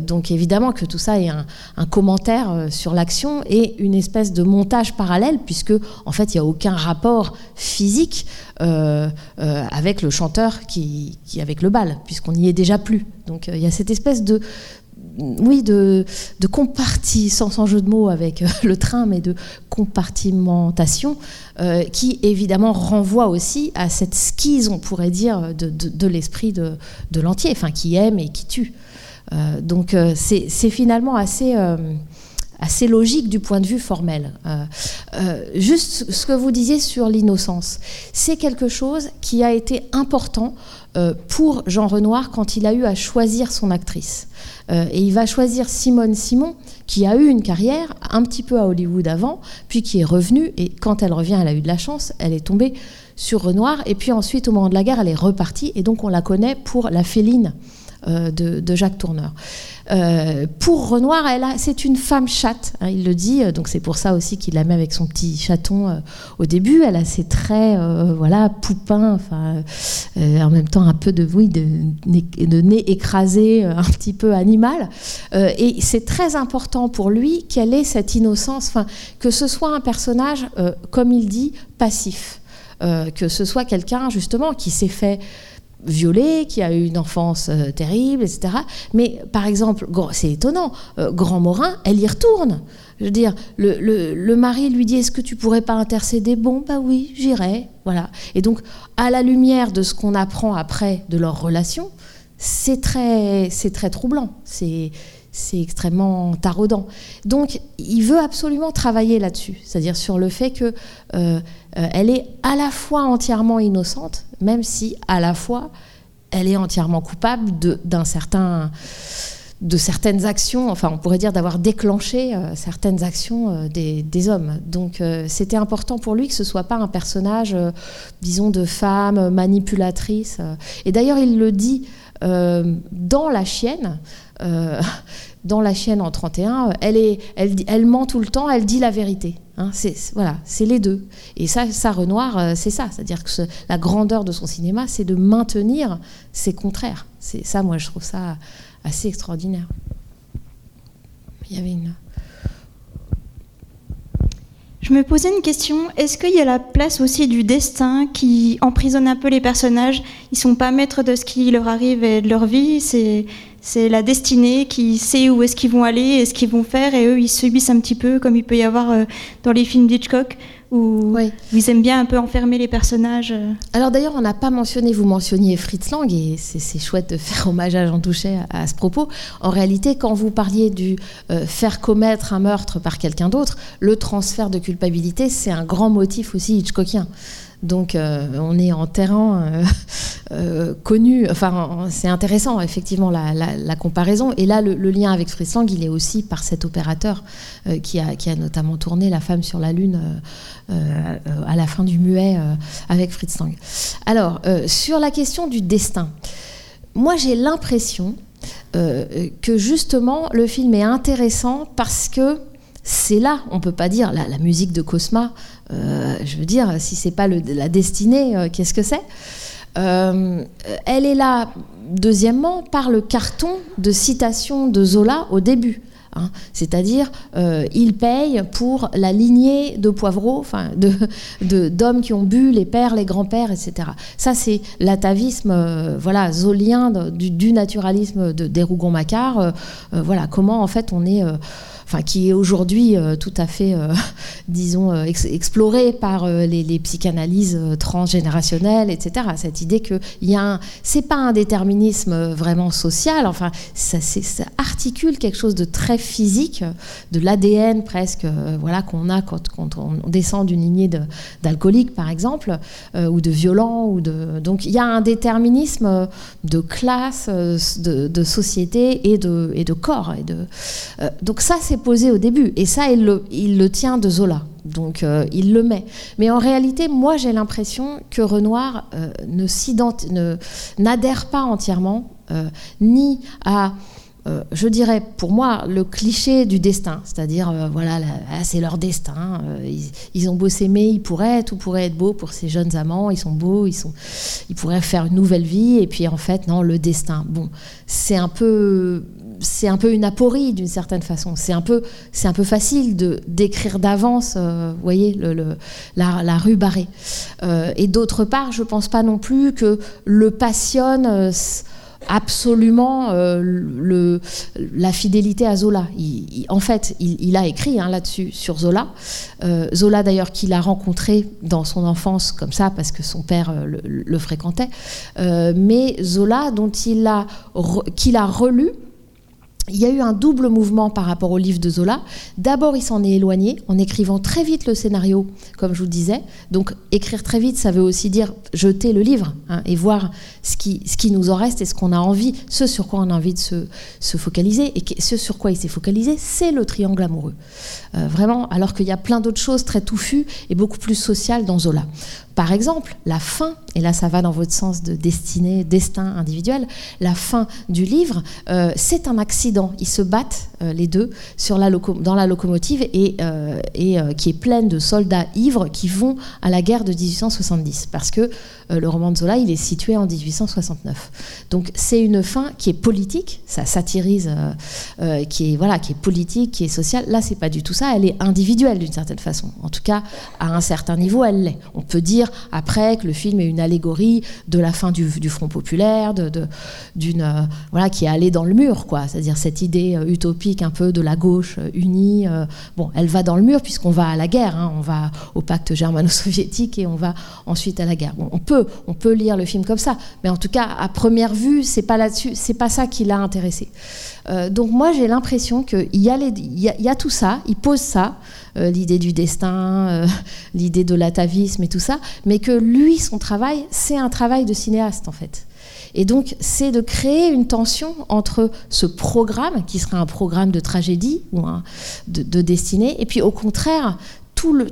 Donc évidemment que tout ça est un, commentaire sur l'action et une espèce de montage parallèle, puisque en fait il n'y a aucun rapport physique avec le chanteur qui, qui avec le bal, puisqu'on n'y est déjà plus. Donc il y a cette espèce de oui, de, comparti, sans, jeu de mots avec euh, le train, mais de compartimentation, euh, qui évidemment renvoie aussi à cette skise, on pourrait dire, de, l'esprit de, l'entier, enfin qui aime et qui tue. Euh, donc c'est finalement assez, assez logique du point de vue formel. Euh, euh, juste ce que vous disiez sur l'innocence, c'est quelque chose qui a été important euh, pour Jean Renoir quand il a eu à choisir son actrice. Et il va choisir Simone Simon, qui a eu une carrière un petit peu à Hollywood avant, puis qui est revenue, et quand elle revient, elle a eu de la chance, elle est tombée sur Renoir, et puis ensuite, au moment de la guerre, elle est repartie, et donc on la connaît pour La Féline de, de Jacques Tourneur. Euh, pour Renoir, elle c'est une femme chatte, hein, il le dit, euh, donc c'est pour ça aussi qu'il la met avec son petit chaton euh, au début. Elle a ses traits, euh, voilà, poupins, enfin, euh, en même temps un peu de, oui, de, nez- écrasé, euh, un petit peu animal. Euh, et c'est très important pour lui qu'elle ait cette innocence, que ce soit un personnage, euh, comme il dit, passif. Euh, que ce soit quelqu'un justement qui s'est fait violer, qui a eu une enfance euh, terrible, etc. Mais par exemple, c'est étonnant, euh, Grand Morin, elle y retourne. Je veux dire, le, le- le mari lui dit Est-ce que tu pourrais pas intercéder? Bon, bah oui, j'irai. Voilà. Et donc, à la lumière de ce qu'on apprend après de leur relation, c'est très, c'est très troublant. C'est, c'est extrêmement taraudant. Donc, il veut absolument travailler là-dessus, c'est-à-dire sur le fait que euh, euh, elle est à la fois entièrement innocente, même si à la fois elle est entièrement coupable d'un certain de certaines actions, enfin on pourrait dire d'avoir déclenché euh, certaines actions des, des hommes. Donc c'était important pour lui que ce soit pas un personnage, disons, de femme manipulatrice. Et d'ailleurs il le dit dans La Chienne. euh, dans La Chienne en 31, euh, elle, est, elle, ment tout le temps, elle dit la vérité. Hein, c'est, voilà, c'est les deux. Et ça, Renoir, euh, c'est ça. C'est-à-dire que la grandeur de son cinéma, c'est de maintenir ses contraires. C'est ça, moi, je trouve ça assez extraordinaire. Il y avait une.
Je me posais une question. Est-ce qu'il y a la place aussi du destin qui emprisonne un peu les personnages? Ils sont pas maîtres de ce qui leur arrive et de leur vie. C'est c'est la destinée qui sait où est-ce qu'ils vont aller et ce qu'ils vont faire. Et eux, ils subissent un petit peu, comme il peut y avoir euh, dans les films d'Hitchcock, où
Oui.
où ils aiment bien un peu enfermer les personnages. euh.
Alors d'ailleurs, on n'a pas mentionné, vous mentionniez Fritz Lang, et c'est c'est chouette de faire hommage à Jean Touchet à, à ce propos. En réalité, quand vous parliez du euh, faire commettre un meurtre par quelqu'un d'autre, le transfert de culpabilité, c'est un grand motif aussi hitchcockien. Donc euh, on est en terrain euh, euh, connu, enfin en- c'est intéressant effectivement la, comparaison. Et là le, lien avec Fritz Lang, il est aussi par cet opérateur qui, a, notamment tourné La femme sur la lune à la fin du muet avec Fritz Lang. Alors sur la question du destin, moi j'ai l'impression que justement le film est intéressant parce que c'est là, on peut pas dire la musique de Cosma. Euh, je veux dire, si c'est pas la destinée, euh, qu'est-ce que c'est? Euh, Elle est là, deuxièmement, par le carton de citation de Zola au début. hein. C'est-à-dire, euh, il paye pour la lignée de poivreaux, enfin, de, d'hommes qui ont bu, les pères, les grands-pères, etc. Ça, c'est l'atavisme, voilà, zolien du, naturalisme de d'Erougon-Macquart. euh, euh, voilà, comment en fait on est enfin qui est aujourd'hui tout à fait, disons, exploré par les, les, psychanalyses transgénérationnelles, etc. Cette idée que il c'est pas un déterminisme vraiment social, enfin ça, articule quelque chose de très physique, de l'ADN presque, voilà qu'on a quand, on descend d'une lignée d'alcooliques par exemple, ou de violents, ou de donc il y a un déterminisme de classe, de, société et de, et de corps. Et euh, donc ça, c'est posé au début. Et ça, il le, tient de Zola. Donc euh, il le met. Mais en réalité, moi, j'ai l'impression que Renoir euh, ne n'adhère pas entièrement ni à euh, je dirais pour moi le cliché du destin, c'est-à-dire euh, voilà ah, c'est leur destin, euh, ils, ont beau s'aimer, ils pourraient tout pourrait être beau pour ces jeunes amants, ils sont beaux, ils sont, ils pourraient faire une nouvelle vie et puis en fait non le destin. Bon c'est un peu c'est un peu une aporie d'une certaine façon. C'est un peu c'est un peu facile de d'écrire d'avance, vous voyez le, la, rue barrée. et d'autre part je pense pas non plus que le passionne absolument euh, le, la fidélité à Zola. en fait, il, a écrit hein, là-dessus sur Zola. Euh, Zola d'ailleurs qu'il a rencontré dans son enfance comme ça parce que son père euh, le, fréquentait. mais Zola dont il a qu'il a relu il y a eu un double mouvement par rapport au livre de Zola. D'abord, il s'en est éloigné en écrivant très vite le scénario, comme je vous disais. Donc, écrire très vite, ça veut aussi dire jeter le livre hein, et voir ce qui, ce qui nous en reste et ce qu'on a envie, ce sur quoi on a envie de se, se focaliser. Et ce sur quoi il s'est focalisé, c'est le triangle amoureux. Euh, vraiment, alors qu'il y a plein d'autres choses très touffues et beaucoup plus sociales dans Zola. Par exemple, la fin, et là ça va dans votre sens de destinée, destin individuel, la fin du livre, euh, c'est un accident. Ils se battent euh, les deux dans la locomotive et, euh, et qui est pleine de soldats ivres qui vont à la guerre de 1870. Parce que le roman de Zola, il est situé en 1869. Donc c'est une fin qui est politique, ça satirise, qui, est, voilà, qui est politique, qui est sociale. Là, c'est pas du tout ça, elle est individuelle d'une certaine façon. En tout cas, à un certain niveau, elle l'est. On peut dire après que le film est une allégorie de la fin du, Front populaire, de, euh, voilà qui est allée dans le mur, quoi. C'est-à-dire cette idée euh, utopique un peu de la gauche euh, unie. bon, elle va dans le mur puisqu'on va à la guerre. Hein. on va au pacte germano-soviétique et on va ensuite à la guerre. on peut on peut lire le film comme ça, mais en tout cas à première vue, c'est pas là-dessus, c'est pas ça qui l'a intéressé. donc moi j'ai l'impression qu'il y, y, a tout ça, il pose ça, l'idée du destin, l'idée de l'atavisme et tout ça, mais que lui, son travail, c'est un travail de cinéaste en fait. Et donc, c'est de créer une tension entre ce programme, qui serait un programme de tragédie ou de, destinée, et puis au contraire, tout le,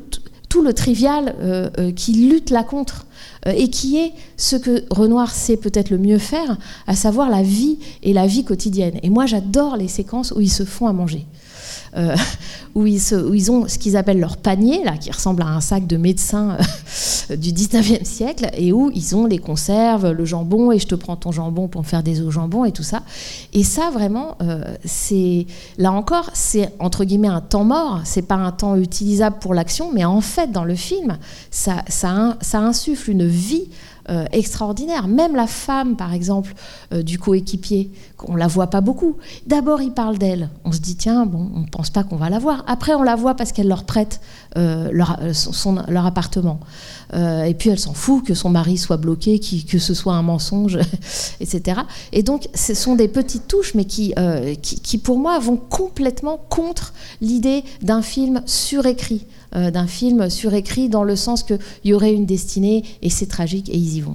le trivial euh, euh, qui lutte là contre, euh, et qui est ce que Renoir sait peut-être le mieux faire, à savoir la vie et la vie quotidienne. Et moi, j'adore les séquences où ils se font à manger. Euh, où, ils ont ce qu'ils appellent leur panier, là, qui ressemble à un sac de médecin euh, du 19e siècle, et où ils ont les conserves, le jambon, et je te prends ton jambon pour me faire des au jambon et tout ça. Et ça, vraiment, euh, c'est là encore, c'est entre guillemets un temps mort, c'est pas un temps utilisable pour l'action, mais en fait, dans le film, ça insuffle une vie euh, extraordinaire. Même la femme, par exemple, euh, du coéquipier, on la voit pas beaucoup. D'abord, il parle d'elle. On se dit, tiens, bon, on ne pense pas qu'on va la voir. Après, on la voit parce qu'elle leur prête euh, leur, appartement. et puis, elle s'en fout que son mari soit bloqué, que ce soit un mensonge, etc. Et donc, ce sont des petites touches, mais qui, qui pour moi, vont complètement contre l'idée d'un film surécrit. Euh, d'un film surécrit dans le sens qu'il y aurait une destinée et c'est tragique et ils y vont.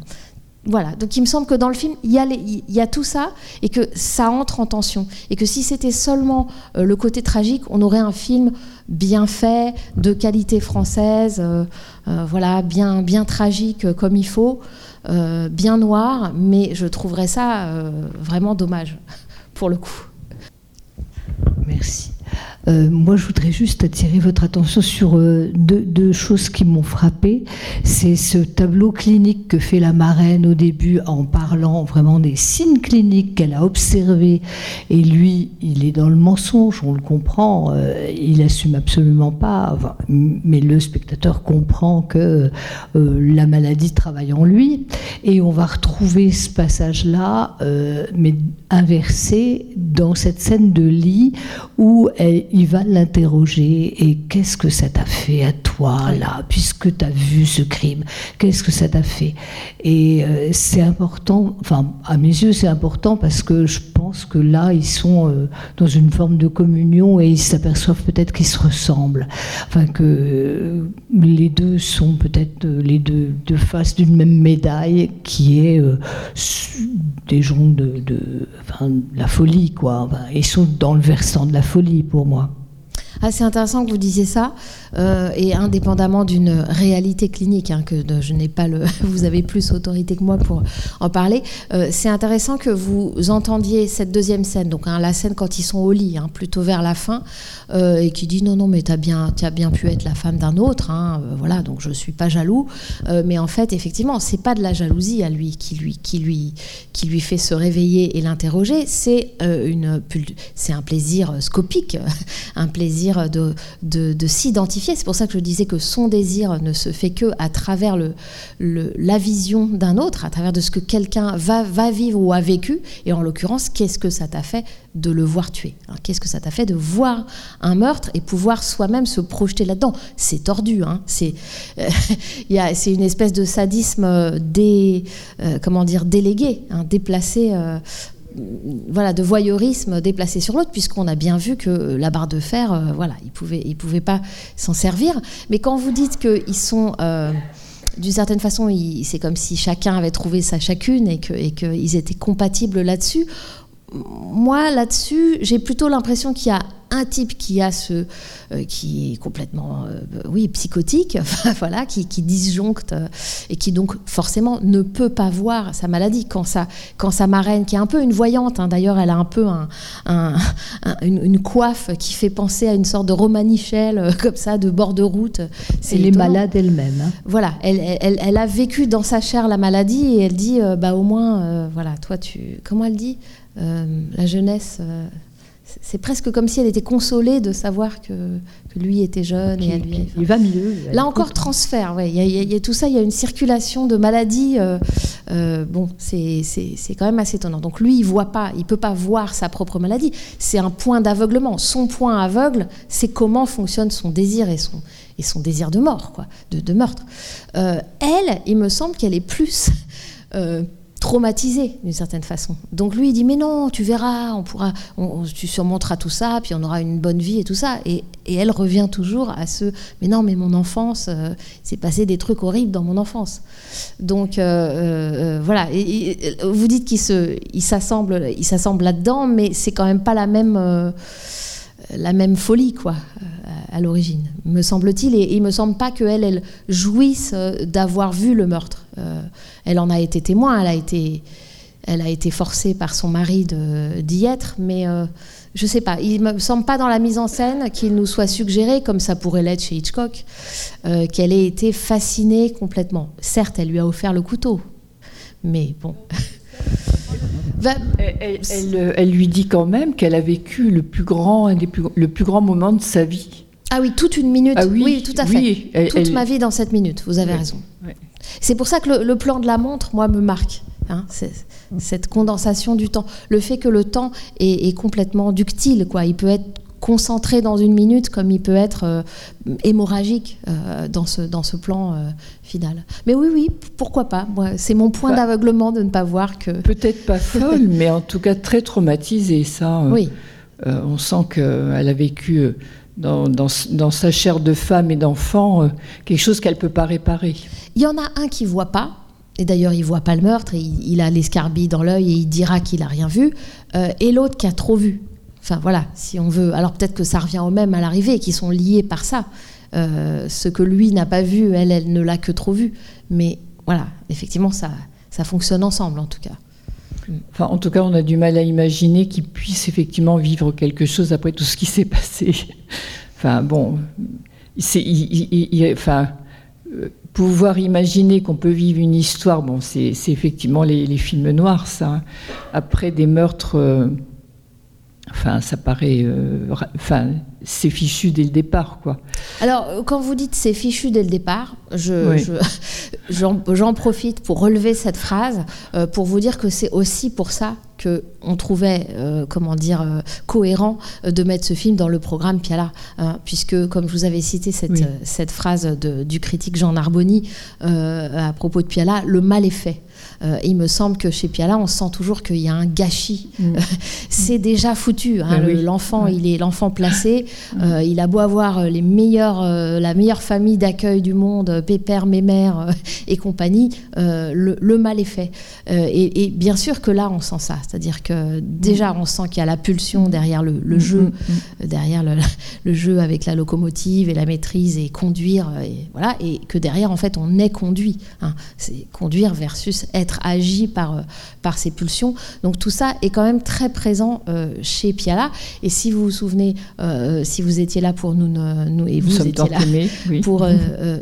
Voilà, donc il me semble que dans le film, il y, a tout ça et que ça entre en tension. Et que si c'était seulement euh, le côté tragique, on aurait un film bien fait, de qualité française, euh, voilà, bien, bien tragique comme il faut, bien noir, mais je trouverais ça vraiment dommage, pour le coup.
Merci. Euh, moi, je voudrais juste attirer votre attention sur euh, deux, choses qui m'ont frappé. C'est ce tableau clinique que fait la marraine au début en parlant vraiment des signes cliniques qu'elle a observés. Et lui, il est dans le mensonge, on le comprend. Euh, il assume absolument pas. mais le spectateur comprend que la maladie travaille en lui. Et on va retrouver ce passage-là, mais inversé dans cette scène de lit où elle, il va l'interroger et qu'est-ce que ça t'a fait à toi là, puisque tu as vu ce crime, qu'est-ce que ça t'a fait? Et euh, c'est important, enfin à mes yeux c'est important parce que je pense que là ils sont euh, dans une forme de communion et ils s'aperçoivent peut-être qu'ils se ressemblent, enfin que euh, les deux sont peut-être les deux, deux faces d'une même médaille qui est des gens de, de, enfin, la folie quoi. ils sont dans le versant de la folie pour moi.
C'est intéressant que vous disiez ça. Euh, et indépendamment d'une réalité clinique, hein, que je n'ai pas le, vous avez plus autorité que moi pour en parler, euh, c'est intéressant que vous entendiez cette deuxième scène, donc hein, la scène quand ils sont au lit, hein, plutôt vers la fin, euh, et qui dit non non mais tu as bien, as bien pu être la femme d'un autre, voilà donc je suis pas jaloux, mais en fait effectivement c'est pas de la jalousie à lui qui lui qui lui qui lui fait se réveiller et l'interroger, c'est une c'est un plaisir scopique, un plaisir de, de, de s'identifier c'est pour ça que je disais que son désir ne se fait que à travers le, la vision d'un autre, à travers de ce que quelqu'un va, va vivre ou a vécu. Et en l'occurrence, qu'est-ce que ça t'a fait de le voir tuer hein? Qu'est-ce que ça t'a fait de voir un meurtre et pouvoir soi-même se projeter là-dedans? C'est tordu. Hein? C'est euh, une espèce de sadisme euh, dé, euh, comment dire, délégué, hein, déplacé voilà, de voyeurisme déplacé sur l'autre, puisqu'on a bien vu que la barre de fer, euh, voilà, ils ils pouvaient pas s'en servir. Mais quand vous dites qu'ils sont euh, d'une certaine façon, c'est comme si chacun avait trouvé sa chacune et qu'ils étaient compatibles là-dessus. Moi, là-dessus, j'ai plutôt l'impression qu'il y a un type qui a ce, euh, qui est complètement, euh, oui, psychotique, voilà, qui, disjoncte euh, et qui donc forcément ne peut pas voir sa maladie. Quand sa, quand sa marraine, qui est un peu une voyante, hein, d'ailleurs, elle a un peu un, une, coiffe qui fait penser à une sorte de romanichelle comme ça, de bord de route.
Elle est malade elle-même. Hein.
Voilà, elle, elle, elle, a vécu dans sa chair la maladie et elle dit, bah au moins, voilà, toi tu, comment elle dit, la jeunesse c'est presque comme si elle était consolée de savoir que, lui était jeune et lui.
il va mieux.
Là encore, transfert, ouais. Il y, a, tout ça, il y a une circulation de maladies. Euh, euh, bon, c'est quand même assez étonnant. Donc lui, il voit pas, il peut pas voir sa propre maladie. C'est un point d'aveuglement. Son point aveugle, c'est comment fonctionne son désir et son, et son désir de mort, quoi, de, meurtre. Euh, elle, il me semble qu'elle est plus traumatisé d'une certaine façon. Donc lui, il dit mais non, tu verras, on pourra, tu surmonteras tout ça, puis on aura une bonne vie et tout ça. Et, elle revient toujours à ce mais non, mais mon enfance, euh, c'est passé des trucs horribles dans mon enfance. Donc euh, euh, voilà. Et, vous dites qu'il se, il s'assemble, il s'assemble là-dedans, mais c'est quand même pas la même la même folie, quoi, à l'origine, me semble-t-il. Et, il me semble pas qu'elle, elle jouisse d'avoir vu le meurtre. Elle en a été témoin, elle a été, elle a été forcée par son mari d'y être, mais euh, je sais pas. Il me semble pas dans la mise en scène qu'il nous soit suggéré, comme ça pourrait l'être chez Hitchcock, euh, qu'elle ait été fascinée complètement. Certes, elle lui a offert le couteau, mais bon.
elle, lui dit quand même qu'elle a vécu le plus grand, un des plus, le plus grand moment de sa vie.
Ah oui, toute une minute. Ah oui, tout à fait. toute ma vie dans cette minute. Vous avez raison. C'est pour ça que le, plan de la montre, moi, me marque. Hein, cette condensation du temps. Le fait que le temps est, complètement ductile, quoi. Il peut être concentré dans une minute comme il peut être euh, hémorragique euh, dans, ce, dans ce plan euh, final. Mais oui, oui, pourquoi pas C'est mon point d'aveuglement de ne pas voir que...
Peut-être pas folle, mais en tout cas très traumatisée. Ça, oui. on sent qu'elle a vécu dans, dans, sa chair de femme et d'enfant quelque chose qu'elle ne peut pas réparer.
Il y en a un qui voit pas, et d'ailleurs il voit pas le meurtre, et il, a l'escarbille dans l'œil et il dira qu'il a rien vu, euh, et l'autre qui a trop vu. Enfin voilà, si on veut. Alors peut-être que ça revient au même à l'arrivée, qui sont liés par ça. Euh, ce que lui n'a pas vu, elle, elle ne l'a que trop vu. Mais voilà, effectivement, ça, ça fonctionne ensemble en tout cas.
Enfin, en tout cas, on a du mal à imaginer qu'il puisse effectivement vivre quelque chose après tout ce qui s'est passé. enfin, bon, c'est, enfin, euh, pouvoir imaginer qu'on peut vivre une histoire, bon, c'est effectivement les, films noirs, ça. Hein. Après des meurtres, euh, enfin, ça paraît, euh, enfin, c'est fichu dès le départ, quoi.
Alors, quand vous dites c'est fichu dès le départ, j'en je, profite pour relever cette phrase, pour vous dire que c'est aussi pour ça que on trouvait, euh, comment dire, euh, cohérent de mettre ce film dans le programme Piala, hein, puisque, comme je vous avais cité cette, cette phrase du critique Jean Narboni à propos de Piala, le mal est fait. Euh, il me semble que chez Piala, on sent toujours qu'il y a un gâchis. Mm. c'est déjà foutu. Hein, ben l'enfant, il est l'enfant placé. Mm. Euh, il a beau avoir les meilleurs, euh, la meilleure famille d'accueil du monde, pépère, mémère et compagnie, le, mal est fait. Et, bien sûr que là, on sent ça. C'est-à-dire que déjà, mm. on sent qu'il y a la pulsion derrière le, jeu, derrière le, jeu avec la locomotive et la maîtrise et conduire. Et, voilà, et que derrière, en fait, on est conduit. Hein. C'est conduire versus être agi par, euh, par ses pulsions. Donc tout ça est quand même très présent euh, chez Piala. Et si vous vous souvenez, euh, si vous étiez là pour nous, nous et vous, étiez là pour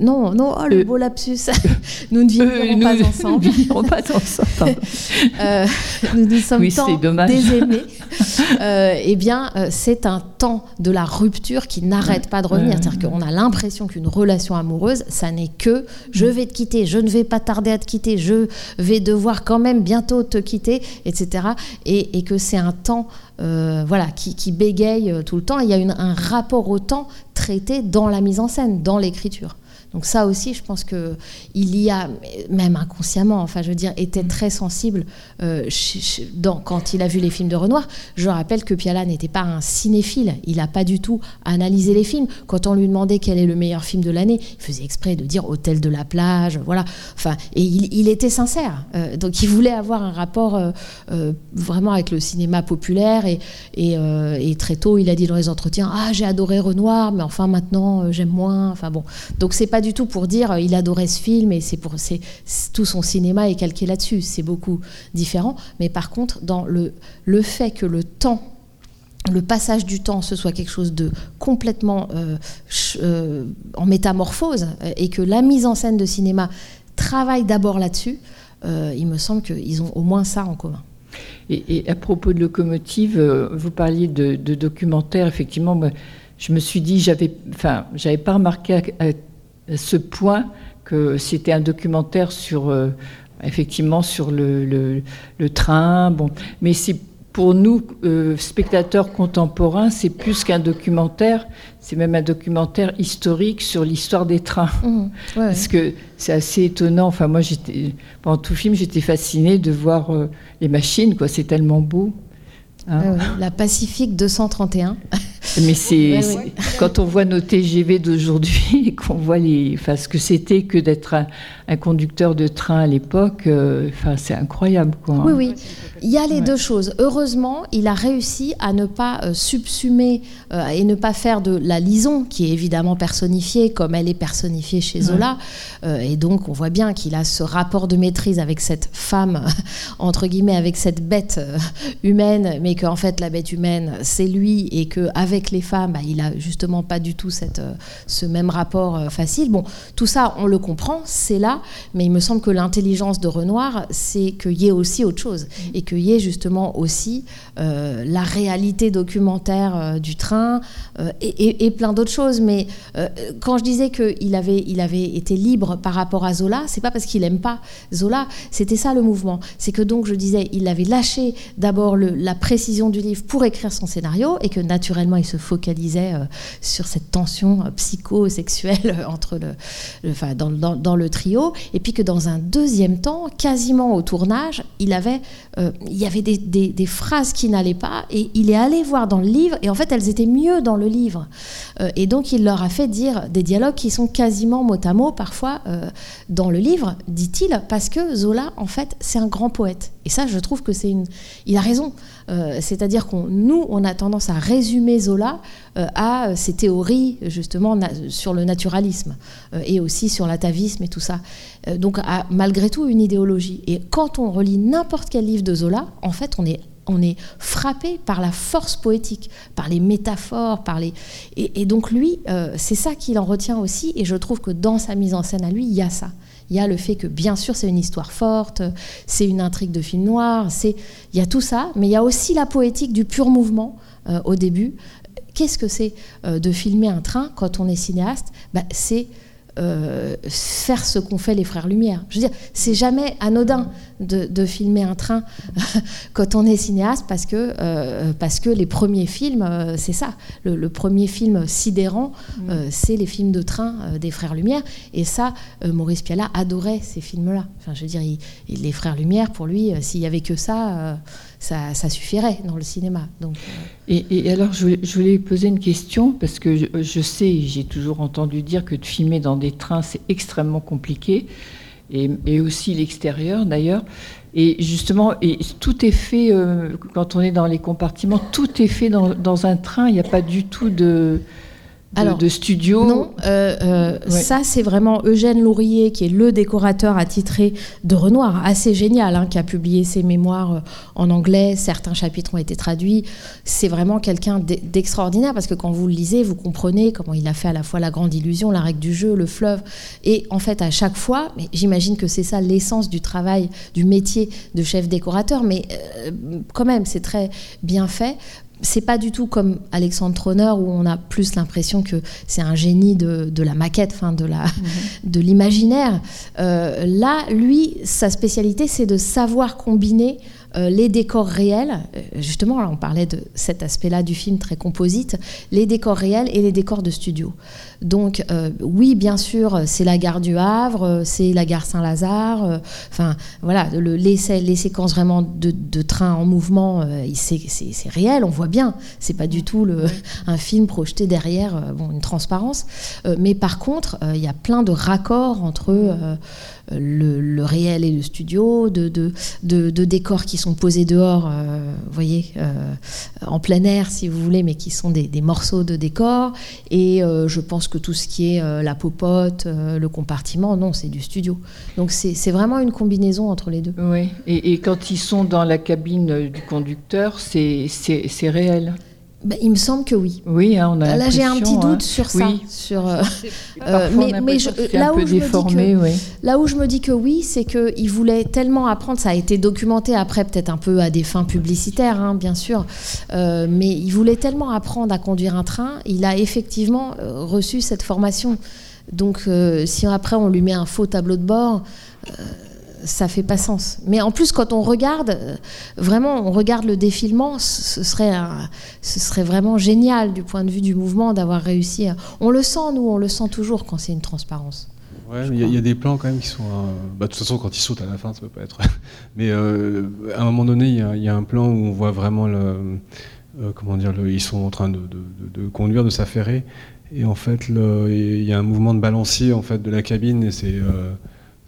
non non oh, le beau lapsus, nous ne vivrons pas ensemble.
Nous ne pas ensemble.
nous nous sommes tant désaimés. eh bien, c'est un temps de la rupture qui n'arrête pas de revenir. C'est-à-dire qu'on a l'impression qu'une relation amoureuse, ça n'est que je vais te quitter, je ne vais pas tarder à te quitter, je vais devoir quand même bientôt te quitter, etc. Et, que c'est un temps euh, voilà, qui, bégaye euh, tout le temps. il y a un rapport au temps traité dans la mise en scène, dans l'écriture. Donc ça aussi, je pense que il y a, même inconsciemment, enfin je veux dire, était très sensible euh, dans, quand il a vu les films de Renoir. Je rappelle que Piala n'était pas un cinéphile, il n'a pas du tout analysé les films. Quand on lui demandait quel est le meilleur film de l'année, il faisait exprès de dire Hôtel de la plage, voilà. Enfin, et il, était sincère. Euh, donc il voulait avoir un rapport euh, vraiment avec le cinéma populaire et, et, très tôt, il a dit dans les entretiens Ah, j'ai adoré Renoir, mais enfin maintenant j'aime moins. Enfin bon, donc c'est pas du tout pour dire euh, il adorait ce film et c'est pour c'est tout son cinéma est calqué là-dessus. C'est beaucoup différent. Mais par contre, dans le, le fait que le temps le passage du temps, ce soit quelque chose de complètement euh, euh, en métamorphose et que la mise en scène de cinéma travaille d'abord là-dessus, il me semble qu'ils ont au moins ça en commun.
Et, à propos de locomotive, vous parliez de, documentaire. Effectivement, je me suis dit, j'avais, enfin, j'avais pas remarqué à, ce point que c'était un documentaire sur, euh, effectivement, sur le, train. Bon, mais c'est pour nous, euh, spectateurs contemporains, c'est plus qu'un documentaire, c'est même un documentaire historique sur l'histoire des trains. Mmh. Parce que c'est assez étonnant. Enfin, moi, j'étais, pendant tout le film, j'étais fascinée de voir euh, les machines, quoi. C'est tellement beau.
Hein. La Pacifique 231.
Mais c'est quand on voit nos TGV d'aujourd'hui et qu'on voit les, enfin, ce que c'était que d'être un, conducteur de train à l'époque, euh, enfin, c'est incroyable. Quoi,
Oui, oui. Il y a les deux choses. Heureusement, il a réussi à ne pas euh, subsumer euh, et ne pas faire de la lison, qui est évidemment personnifiée comme elle est personnifiée chez Zola. et donc, on voit bien qu'il a ce rapport de maîtrise avec cette femme, entre guillemets, avec cette bête humaine, mais qu'en fait, la bête humaine, c'est lui, et qu'avec les femmes, bah, il a justement pas du tout cette, euh, ce même rapport euh, facile. Bon, tout ça, on le comprend, c'est là, mais il me semble que l'intelligence de Renoir, c'est qu'il y ait aussi autre chose, mm. et qu'il y ait justement aussi euh, la réalité documentaire du train, et, plein d'autres choses. Mais quand je disais qu'il avait, il avait été libre par rapport à Zola, c'est pas parce qu'il aime pas Zola, c'était ça le mouvement. C'est que donc, je disais, il avait lâché d'abord la précision du livre pour écrire son scénario, et que naturellement, il se focalisait euh, sur cette tension euh, psychosexuelle euh, entre le, dans, le trio, et puis que dans un deuxième temps, quasiment au tournage, il avait, il y avait des, phrases qui n'allaient pas, et il est allé voir dans le livre, et en fait, elles étaient mieux dans le livre. et donc, il leur a fait dire des dialogues qui sont quasiment mot à mot, parfois, dans le livre, dit-il, parce que Zola, en fait, c'est un grand poète. Et ça, je trouve que c'est une... Il a raison. Euh, c'est-à-dire qu'on nous, on a tendance à résumer Zola euh, à ses théories justement sur le naturalisme euh, et aussi sur l'atavisme et tout ça. donc à, malgré tout une idéologie. Et quand on relit n'importe quel livre de Zola, en fait, on est on est frappé par la force poétique, par les métaphores, par les... Et, donc lui, c'est ça qu'il en retient aussi, et je trouve que dans sa mise en scène à lui, il y a ça. Il y a le fait que, bien sûr, c'est une histoire forte, c'est une intrigue de film noir, c'est, il y a tout ça, mais il y a aussi la poétique du pur mouvement euh, au début. Qu'est-ce que c'est euh, de filmer un train quand on est cinéaste? Bah, C'est euh, faire ce qu'ont fait les frères Lumière. Je veux dire, c'est jamais anodin de, de filmer un train quand on est cinéaste parce que, euh, parce que les premiers films, euh, c'est ça. Le, le premier film sidérant, euh, c'est les films de train des frères Lumière. Et ça, Maurice Pialat adorait ces films-là. Enfin, je veux dire, il- il- les frères Lumière, pour lui, s'il y avait que ça, ça, suffirait dans le cinéma. Euh,
Et, alors, je voulais, poser une question, parce que je, sais, j'ai toujours entendu dire que de filmer dans des trains, c'est extrêmement compliqué, et, aussi l'extérieur d'ailleurs. Et justement, tout est fait, euh, quand on est dans les compartiments, tout est fait dans un train, il n'y a pas du tout de, de,
Alors,
de studio.
Non, euh, euh,
Ouais.
ça c'est vraiment Eugène Lourier qui est le décorateur attitré de Renoir, assez génial, hein, qui a publié ses mémoires euh, en anglais, certains chapitres ont été traduits. C'est vraiment quelqu'un d'e- d'extraordinaire parce que quand vous le lisez, vous comprenez comment il a fait à la fois la grande illusion, la règle du jeu, le fleuve. Et en fait, à chaque fois, mais j'imagine que c'est ça l'essence du travail, du métier de chef décorateur, mais euh, quand même, c'est très bien fait c'est pas du tout comme Alexandre Troner où on a plus l'impression que c'est un génie de, de la maquette, enfin de la de l'imaginaire. Euh, là, lui, sa spécialité, c'est de savoir combiner euh, les décors réels. Euh, justement, là, on parlait de cet aspect-là du film très composite, les décors réels et les décors de studio. Donc, euh, oui, bien sûr, c'est la gare du Havre, c'est la gare Saint-Lazare. Enfin, voilà, le, les, sé- les séquences vraiment de, de train en mouvement, c'est réel, on voit bien. C'est pas du tout le, un film projeté derrière bon, une transparence. Mais par contre, il y a plein de raccords entre le, le réel et le studio, de, de, de- de décors qui sont posés dehors, euh, vous voyez, euh, en plein air si vous voulez, mais qui sont des, morceaux de décors. Et euh, je pense que tout ce qui est la popote, le compartiment, non, c'est du studio. Donc c'est vraiment une combinaison entre les deux.
Oui, et, et quand ils sont dans la cabine du conducteur, c'est réel.
Ben, il me semble que oui.
Oui, hein, on a
Là, j'ai un petit doute
hein.
sur ça.
Oui.
Sur, euh,
Parfois,
euh, mais, je- là
un
où
peu
je me dis que-
déformé, oui.
Là où je me dis que oui, c'est qu'il voulait tellement apprendre, ça a été documenté après, peut-être un peu à des fins publicitaires, hein, bien sûr, euh, mais il voulait tellement apprendre à conduire un train, il a effectivement euh, reçu cette formation. Donc euh, si après on lui met un faux tableau de bord, euh, ça fait pas sens. Mais en plus, quand on regarde, euh, vraiment, on regarde le défilement, ce serait, un- ce serait vraiment génial du point de vue du mouvement d'avoir réussi. à- On le sent, nous, on le sent toujours quand c'est une transparence.
Ouais, il y, a- il y a des plans quand même qui sont. euh, bah, de toute façon, quand ils sautent à la fin, ça peut pas être. Mais euh, à un moment donné, il y, a- il y a un plan où on voit vraiment le. euh, comment dire le- Ils sont en train de, de- de- de conduire, de s'affairer. Et en fait, il y a un mouvement de balancier en fait, de la cabine et c'est.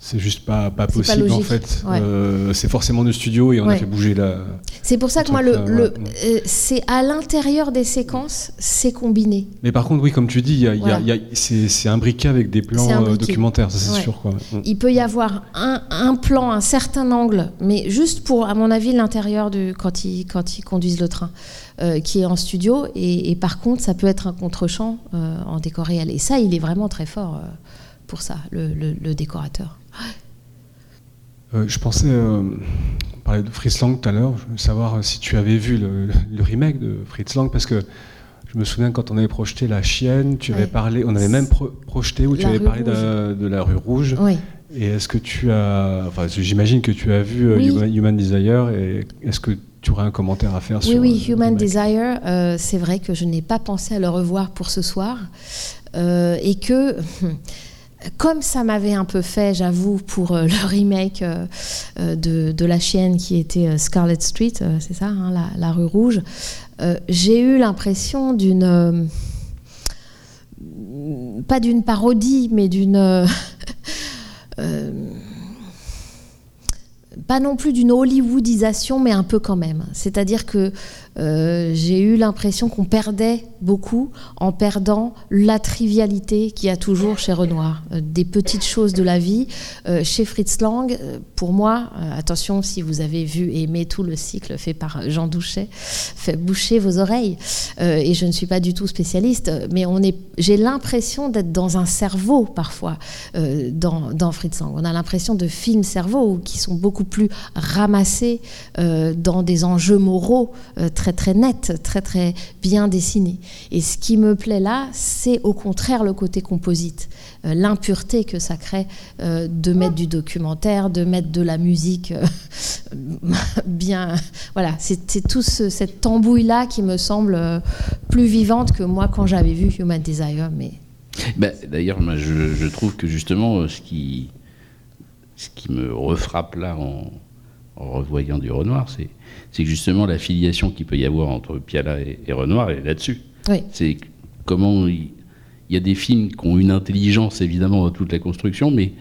Euh, c'est juste pas, pas
C'est pas
possible en fait.
ouais.
Euh, c'est forcément du studio et on a fait bouger la.
C'est pour ça que moi, le,
truc,
le-
euh,
euh, c'est à l'intérieur des séquences, c'est combiné.
Mais par contre, oui, comme tu dis, il y a- il y a-
Voilà.
c'est imbriqué avec des plans euh, documentaires, ça c'est
Ouais.
sûr. Quoi. Mm.
Il peut y avoir un, un plan, un certain angle, mais juste pour, à mon avis, l'intérieur quand ils quand ils conduisent le train, euh, qui est en studio. Et, et par contre, ça peut être un contre-champ euh, en décor réel. Et ça, il est vraiment très fort euh, pour ça, le, le- le décorateur.
Euh, je pensais, euh, on parlait de Fritz Lang tout à l'heure, je voulais savoir si tu avais vu le, le remake de Fritz Lang, parce que je me souviens quand on avait projeté La Chienne, tu avais
Ouais.
parlé, on avait même pro- projeté où tu
La
avais parlé de, de la rue Rouge.
Oui.
Et est-ce que tu as, enfin j'imagine que tu as vu euh,
Oui.
Human, Human Desire, et est-ce que tu aurais un commentaire à faire
Oui,
sur
oui,
euh, le
Human Desire, euh, c'est vrai que je n'ai pas pensé à le revoir pour ce soir. Euh, et que, comme ça m'avait un peu fait, j'avoue, pour euh, le remake euh, euh, de, La Chienne qui était Scarlet Street, c'est ça, hein, la, rue rouge, j'ai eu l'impression d'une. pas d'une parodie, mais d'une. pas non plus d'une Hollywoodisation, mais un peu quand même. C'est-à-dire que euh, j'ai eu l'impression qu'on perdait beaucoup en perdant la trivialité qu'il y a toujours chez Renoir, Euh, des petites choses de la vie. Euh, chez Fritz Lang, pour moi, attention si vous avez vu et aimé tout le cycle fait par Jean Douchet, fait boucher vos oreilles. Et je ne suis pas du tout spécialiste, mais on est, j'ai l'impression d'être dans un cerveau parfois dans, Fritz Lang. On a l'impression de films cerveaux qui sont beaucoup plus ramassé euh, dans des enjeux moraux euh, très très nets, très très bien dessinés. Et ce qui me plaît là, c'est au contraire le côté composite, euh, l'impureté que ça crée de mettre du documentaire, de mettre de la musique bien. Voilà, c'est tout cette tambouille là qui me semble plus vivante que moi quand j'avais vu Human Desire, mais
ben, D'ailleurs, je, je, trouve que justement, ce qui, ce qui me refrappe là en, revoyant du Renoir, c'est que justement la filiation qu'il peut y avoir entre Piala et, Renoir est là-dessus. C'est comment il, y a des films qui ont une intelligence évidemment dans toute la construction, mais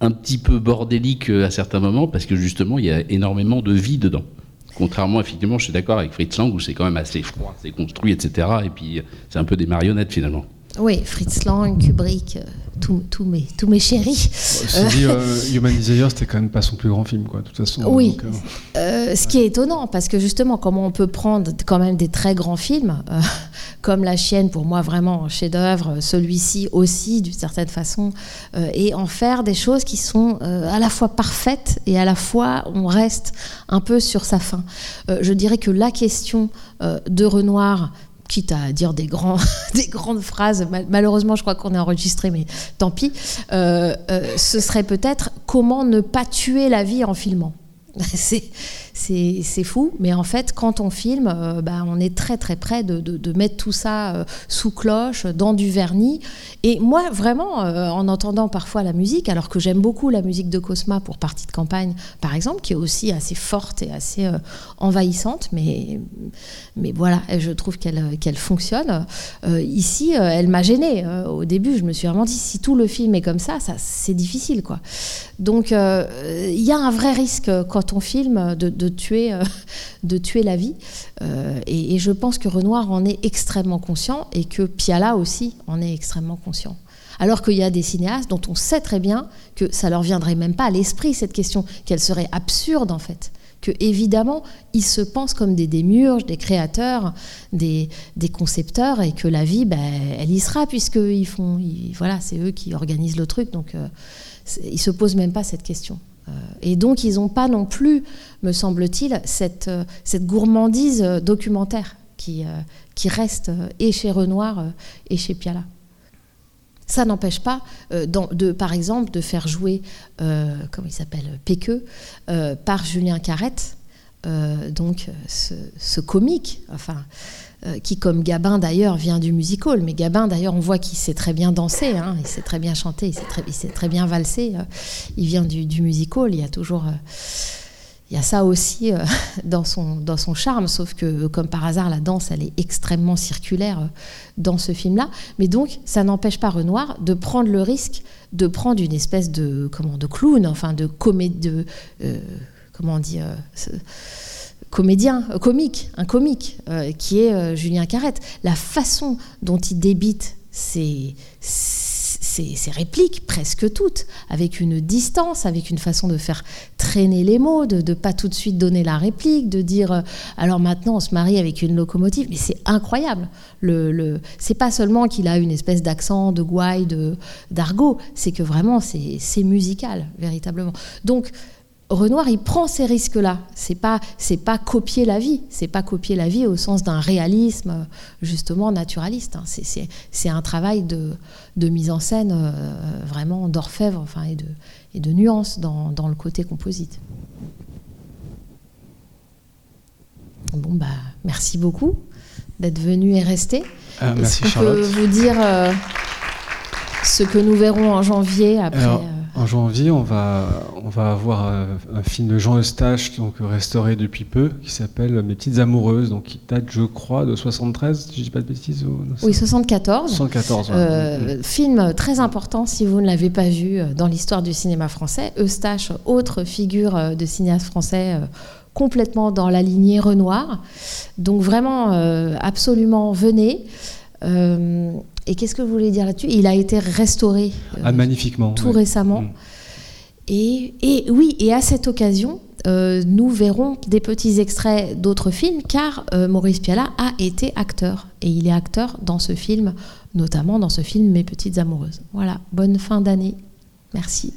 un petit peu bordélique à certains moments parce que justement il y a énormément de vie dedans. Contrairement, effectivement, je suis d'accord avec Fritz Lang où c'est quand même assez froid, c'est construit, etc. Et puis c'est un peu des marionnettes finalement.
Oui, Fritz Lang, Kubrick, euh, tous mes, tous mes chéris.
dit, euh, Human Desire, c'était quand même pas son plus grand film, quoi, de toute façon.
Oui, euh, ce qui est étonnant, parce que justement, comment on peut prendre quand même des très grands films, comme La Chienne, pour moi, vraiment chef-d'œuvre, celui-ci aussi, d'une certaine façon, et en faire des choses qui sont à la fois parfaites et à la fois on reste un peu sur sa fin. je dirais que la question de Renoir, quitte à dire des, grandes phrases, malheureusement je crois qu'on est enregistré, mais tant pis, euh, euh, ce serait peut-être comment ne pas tuer la vie en filmant. c'est fou, mais en fait, quand on filme, euh, bah, on est très très près de, mettre tout ça euh, sous cloche, dans du vernis. Et moi, vraiment, euh, en entendant parfois la musique, alors que j'aime beaucoup la musique de Cosma pour Partie de campagne, par exemple, qui est aussi assez forte et assez envahissante, mais, voilà, je trouve qu'elle fonctionne. ici, elle m'a gênée. au début, je me suis vraiment dit, si tout le film est comme ça, ça c'est difficile. quoi. Donc, il y a un vrai risque quand on filme de tuer, euh, de tuer la vie. Euh, et, je pense que Renoir en est extrêmement conscient et que Piala aussi en est extrêmement conscient. Alors qu'il y a des cinéastes dont on sait très bien que ça leur viendrait même pas à l'esprit cette question, qu'elle serait absurde en fait que évidemment ils se pensent comme des démurges, des créateurs, des, concepteurs, et que la vie, ben, elle y sera puisqu'ils font, voilà, c'est eux qui organisent le truc, donc euh, ils se posent même pas cette question. Euh, et donc, ils n'ont pas non plus, me semble-t-il, cette, euh, cette, gourmandise euh, documentaire qui, qui reste et chez Renoir et chez Piala. Ça n'empêche pas, par exemple, de faire jouer, comment il s'appelle, Péqueux, par Julien Carrette, donc ce, ce, comique, enfin, qui, comme Gabin d'ailleurs, vient du musical. Mais Gabin, d'ailleurs, on voit qu'il sait très bien danser, hein, il sait très bien chanter, il sait très, bien valser. Euh, il vient du, du, musical. Il y a toujours. Euh, il y a ça aussi dans, son, dans son charme, sauf que, comme par hasard, la danse, elle est extrêmement circulaire dans ce film-là. Mais donc, ça n'empêche pas Renoir de prendre le risque de prendre une espèce de, comment, de clown, enfin, de comédie. Comment on dit comédien, euh, comique, un comique, euh, qui est euh, Julien Carrette. La façon dont il débite ses, répliques, presque toutes, avec une distance, avec une façon de faire traîner les mots, de ne pas tout de suite donner la réplique, de dire alors maintenant on se marie avec une locomotive, mais c'est incroyable. Le, le c'est pas seulement qu'il a une espèce d'accent de gouaille, d'argot, c'est que vraiment c'est musical, véritablement. Donc Renoir, il prend ces risques-là. C'est pas, c'est pas copier la vie. C'est pas copier la vie au sens d'un réalisme justement naturaliste. Hein. C'est, un travail de, mise en scène euh, vraiment d'orfèvre, enfin et de, et de nuance dans, le côté composite. Bon bah, merci beaucoup d'être venu et resté.
Ah, merci
peut vous dire euh, ce que nous verrons en janvier après.
En janvier, on va, on va avoir un, film de Jean Eustache, donc restauré depuis peu, qui s'appelle Mes petites amoureuses, donc qui date, je crois, de 73, si je dis pas de bêtises.
oui, 74.
74.
Euh, film très important si vous ne l'avez pas vu euh, dans l'histoire du cinéma français. Eustache, autre figure euh, de cinéaste français complètement dans la lignée Renoir. Donc vraiment, absolument, venez. Et qu'est-ce que vous voulez dire là-dessus? Il a été restauré
euh, ah, magnifiquement,
tout récemment. Mm. Et, et, oui, et à cette occasion, euh, nous verrons des petits extraits d'autres films, car euh, Maurice Piala a été acteur. Et il est acteur dans ce film, notamment dans ce film Mes petites amoureuses. Voilà, bonne fin d'année. Merci.